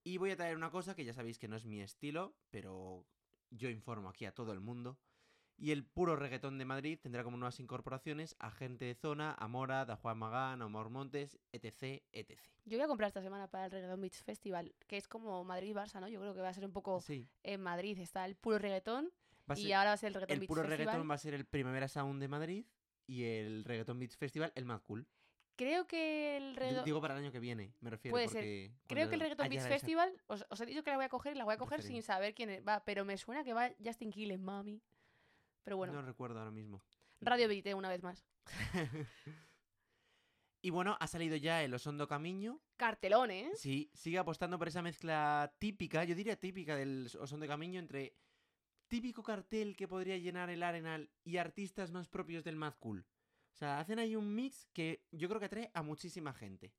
Y voy a traer una cosa que ya sabéis que no es mi estilo, pero yo informo aquí a todo el mundo. Y el puro reggaetón de Madrid tendrá como nuevas incorporaciones a Gente de Zona, a Mora, a Juan Magán, a Omar Montes, etc, etc. Yo voy a comprar esta semana para el Reggaeton Beach Festival, que es como Madrid-Barça, ¿no? Yo creo que va a ser un poco Sí, en Madrid. Está el puro reggaetón va y ser- ahora va a ser el Reggaeton el Beach puro Festival. reggaetón va a ser el Primavera Sound de Madrid y el Reggaeton Beach Festival el Mad Cool. Creo que el reggaetón... Digo para el año que viene, me refiero. Puede ser. Creo que el Reggaeton esa- Festival, os, os he dicho que la voy a coger y la voy a coger sin saber quién es- va, pero me suena que va Justin Quiles, mami. Pero bueno, No recuerdo ahora mismo. Radio Beat una vez más. y bueno, ha salido ya el Osondo Camiño. Cartelón, ¿eh? Sí, sigue apostando por esa mezcla típica, yo diría típica del Osondo Camiño entre típico cartel que podría llenar el Arenal y artistas más propios del Mad Cool. O sea, hacen ahí un mix que yo creo que atrae a muchísima gente.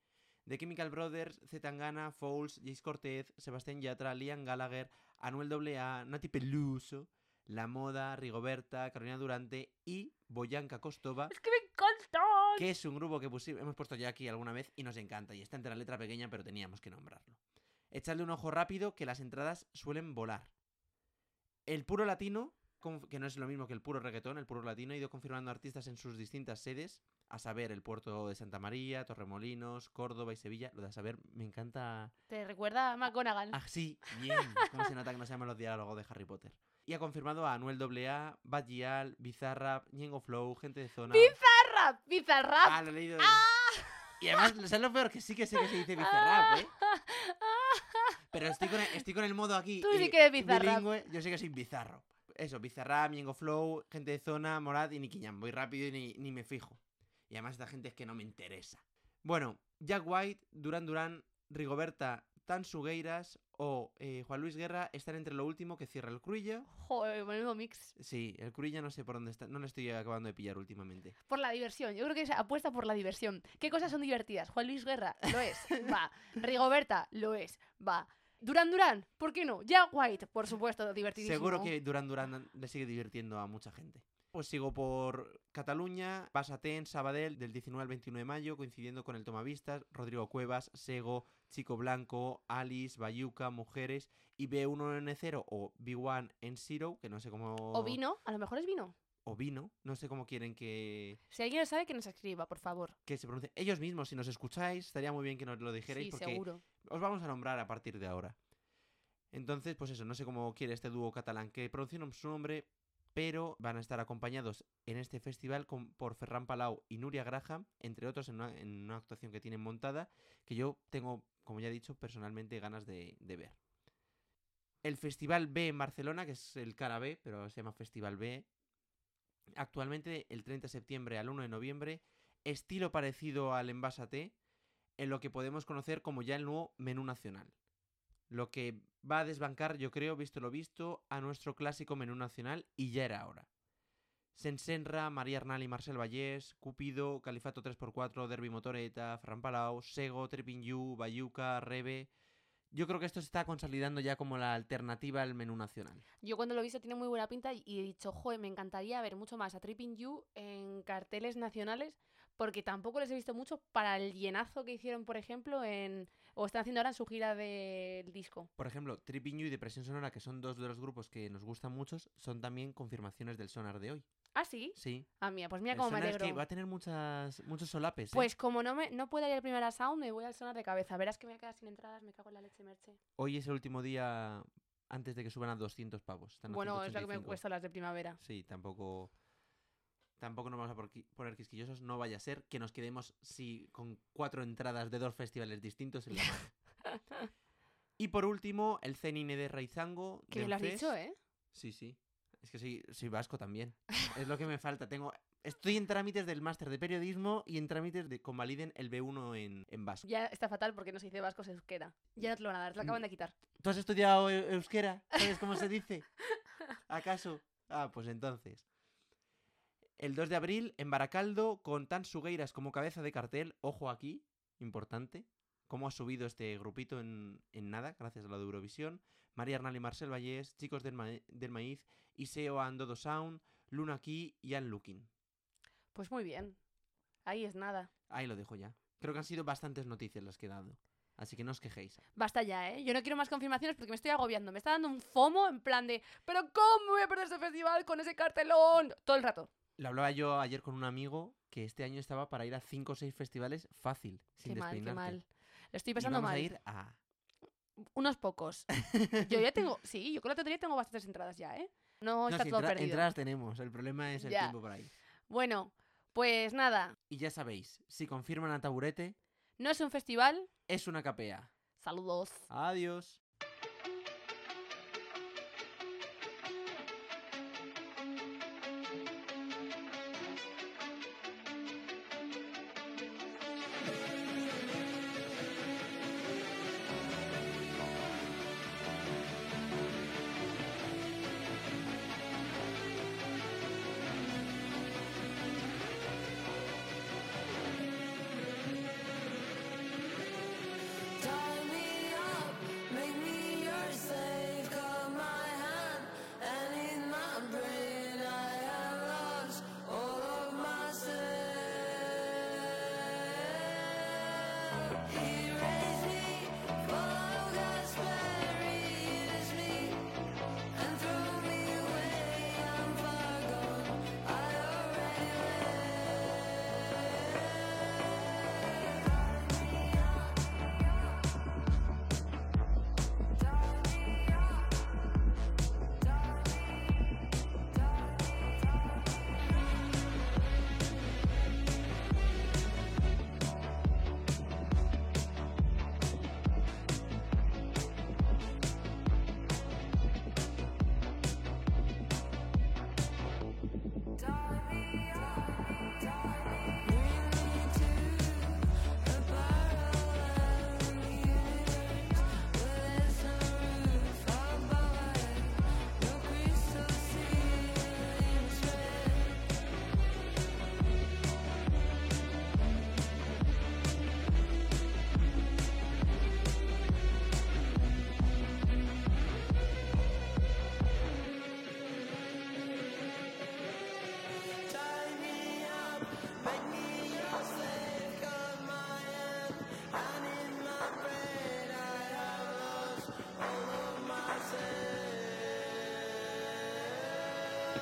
The Chemical Brothers, Zetangana, Fouls, Jace Cortez, Sebastián Yatra, Liam Gallagher, Anuel AA, Nati Peluso, La Moda, Rigoberta, Carolina Durante y Boyanka Kostova, Es que me encanta. que es un grupo que hemos puesto ya aquí alguna vez y nos encanta. Y está entre la letra pequeña, pero teníamos que nombrarlo. Echadle un ojo rápido que las entradas suelen volar. El puro latino, que no es lo mismo que el puro reggaetón, el puro latino ha ido confirmando artistas en sus distintas sedes, a saber, el puerto de Santa María, Torremolinos, Córdoba y Sevilla. Lo de a saber, me encanta Te recuerda a McGonagall. Ah, sí, bien. ¿Cómo se nota que no se llaman los diálogos de Harry Potter? Y ha confirmado a Anuel AA, Bad Gyal, Bizarrap, Ñengo Flow, Gente de Zona... ¡Bizarrap! ¡Bizarrap! Ah, lo he leído. en- Y además, ¿sabes lo peor? Que sí que sé que se dice Bizarrap, ¿eh? Pero estoy con el, estoy con el modo aquí. Tú sí que eres Bizarrap. bilingüe, yo sé que soy Bizarro. Eso, Bizarrap, Ñengo Flow, Gente de Zona, Morad y Nicky Jam. Voy rápido y ni, ni me fijo. Y además esta gente es que no me interesa. Bueno, Jack White, Duran Duran, Rigoberta, Tan Sugueiras o eh, Juan Luis Guerra están entre lo último que cierra el Cruilla. Joder, menudo mix. Sí, el Cruilla no sé por dónde está, no lo estoy acabando de pillar últimamente. Por la diversión. Yo creo que es apuesta por la diversión. ¿Qué cosas son divertidas? Juan Luis Guerra, lo es. Va. Rigoberta, lo es. Va. Duran Duran, ¿por qué no? Jack White, por supuesto, divertidísimo. Seguro que Duran Duran le sigue divirtiendo a mucha gente. Pues sigo por Cataluña, Basatén, Sabadell, del 19 al 21 de mayo, coincidiendo con el Tomavistas, Rodrigo Cuevas, Sego, Chico Blanco, Alice, Bayuca, Mujeres y B1N0 o B1N0, que no sé cómo... O vino, a lo mejor es vino. O vino, no sé cómo quieren que, Si alguien lo sabe, que nos escriba, por favor. que se pronuncie. Ellos mismos, si nos escucháis, estaría muy bien que nos lo dijerais Sí, porque seguro. os vamos a nombrar a partir de ahora. Entonces, pues eso, no sé cómo quiere este dúo catalán que pronuncien su nombre, pero van a estar acompañados en este festival con- por Ferran Palau y Nuria Graham, entre otros en una, en una actuación que tienen montada, que yo tengo, como ya he dicho, personalmente ganas de, de ver. El Festival B en Barcelona, que es el Cara B, pero se llama Festival B, actualmente el 30 de septiembre al 1 de noviembre, estilo parecido al Envásate, en lo que podemos conocer como ya el nuevo menú nacional. Lo que va a desbancar, yo creo, visto lo visto, a nuestro clásico menú nacional y ya era hora. Sensenra, María Arnal y Marcel Vallés, Cupido, Califato 3x4, Derby Motoreta, Fran Palau, Sego, Tripping You, Bayuca, Rebe. Yo creo que esto se está consolidando ya como la alternativa al menú nacional. Yo cuando lo he visto tiene muy buena pinta y he dicho, joder, me encantaría ver mucho más a Tripping You en carteles nacionales, porque tampoco les he visto mucho para el llenazo que hicieron, por ejemplo, en o están haciendo ahora en su gira del disco. Por ejemplo, Tripping You y Depresión Sonora, que son dos de los grupos que nos gustan muchos, son también confirmaciones del sonar de hoy. ¿Ah, sí? Sí. Ah, mía, pues mira El cómo me sonar es alegro. que va a tener muchas, muchos solapes. ¿eh? Pues como no me no puedo ir al primer sound, me voy al sonar de cabeza. Verás que me voy a quedar sin entradas, me cago en la leche, Merche. Hoy es el último día antes de que suban a 200 pavos. Están a Bueno, es lo que me 185. cuesta las de primavera. Sí, tampoco. Tampoco nos vamos a poner quisquillosos. No vaya a ser que nos quedemos si, con cuatro entradas de dos festivales distintos en la mano. y por último, el Cenine de Raizango. Que lo has dicho, ¿eh? Sí, sí. Es que soy, soy vasco también. es lo que me falta. Tengo. Estoy en trámites del máster de periodismo y en trámites de convaliden el B1 en, en vasco. Ya está fatal porque no se dice vasco, se euskera. Ya no te lo van a dar, te lo acaban de quitar. ¿Tú has estudiado eu- euskera? ¿Sabes cómo se dice? ¿Acaso? Ah, pues entonces. El 2 de abril, en Baracaldo, con Tan Sugueiras como cabeza de cartel. Ojo aquí, importante. Cómo ha subido este grupito en, en nada, gracias a la de Eurovisión. María Arnal y Marcel Vallés, Chicos del, Ma- del Maíz, Iseo and Dodo Sound, Luna Key y Ann Looking. Pues muy bien. Ahí es nada. Ahí lo dejo ya. Creo que han sido bastantes noticias las que he dado. Así que no os quejéis. Basta ya, ¿eh? Yo no quiero más confirmaciones porque me estoy agobiando. Me está dando un fomo en plan de, ¿pero cómo voy a perder este festival con ese cartelón? Todo el rato. Lo hablaba yo ayer con un amigo que este año estaba para ir a 5 o 6 festivales fácil, sin qué mal, qué mal. Lo estoy Y pasando vamos mal. a ir a... Unos pocos. Yo ya tengo, sí, yo con la tontería tengo bastantes entradas ya, ¿eh? No, No, está si todo entra- perdido. entradas tenemos, el problema es el Ya. tiempo por ahí. Bueno, pues nada, Y ya sabéis, si confirman a Taburete, no es un festival. es una capea. Saludos. Adiós.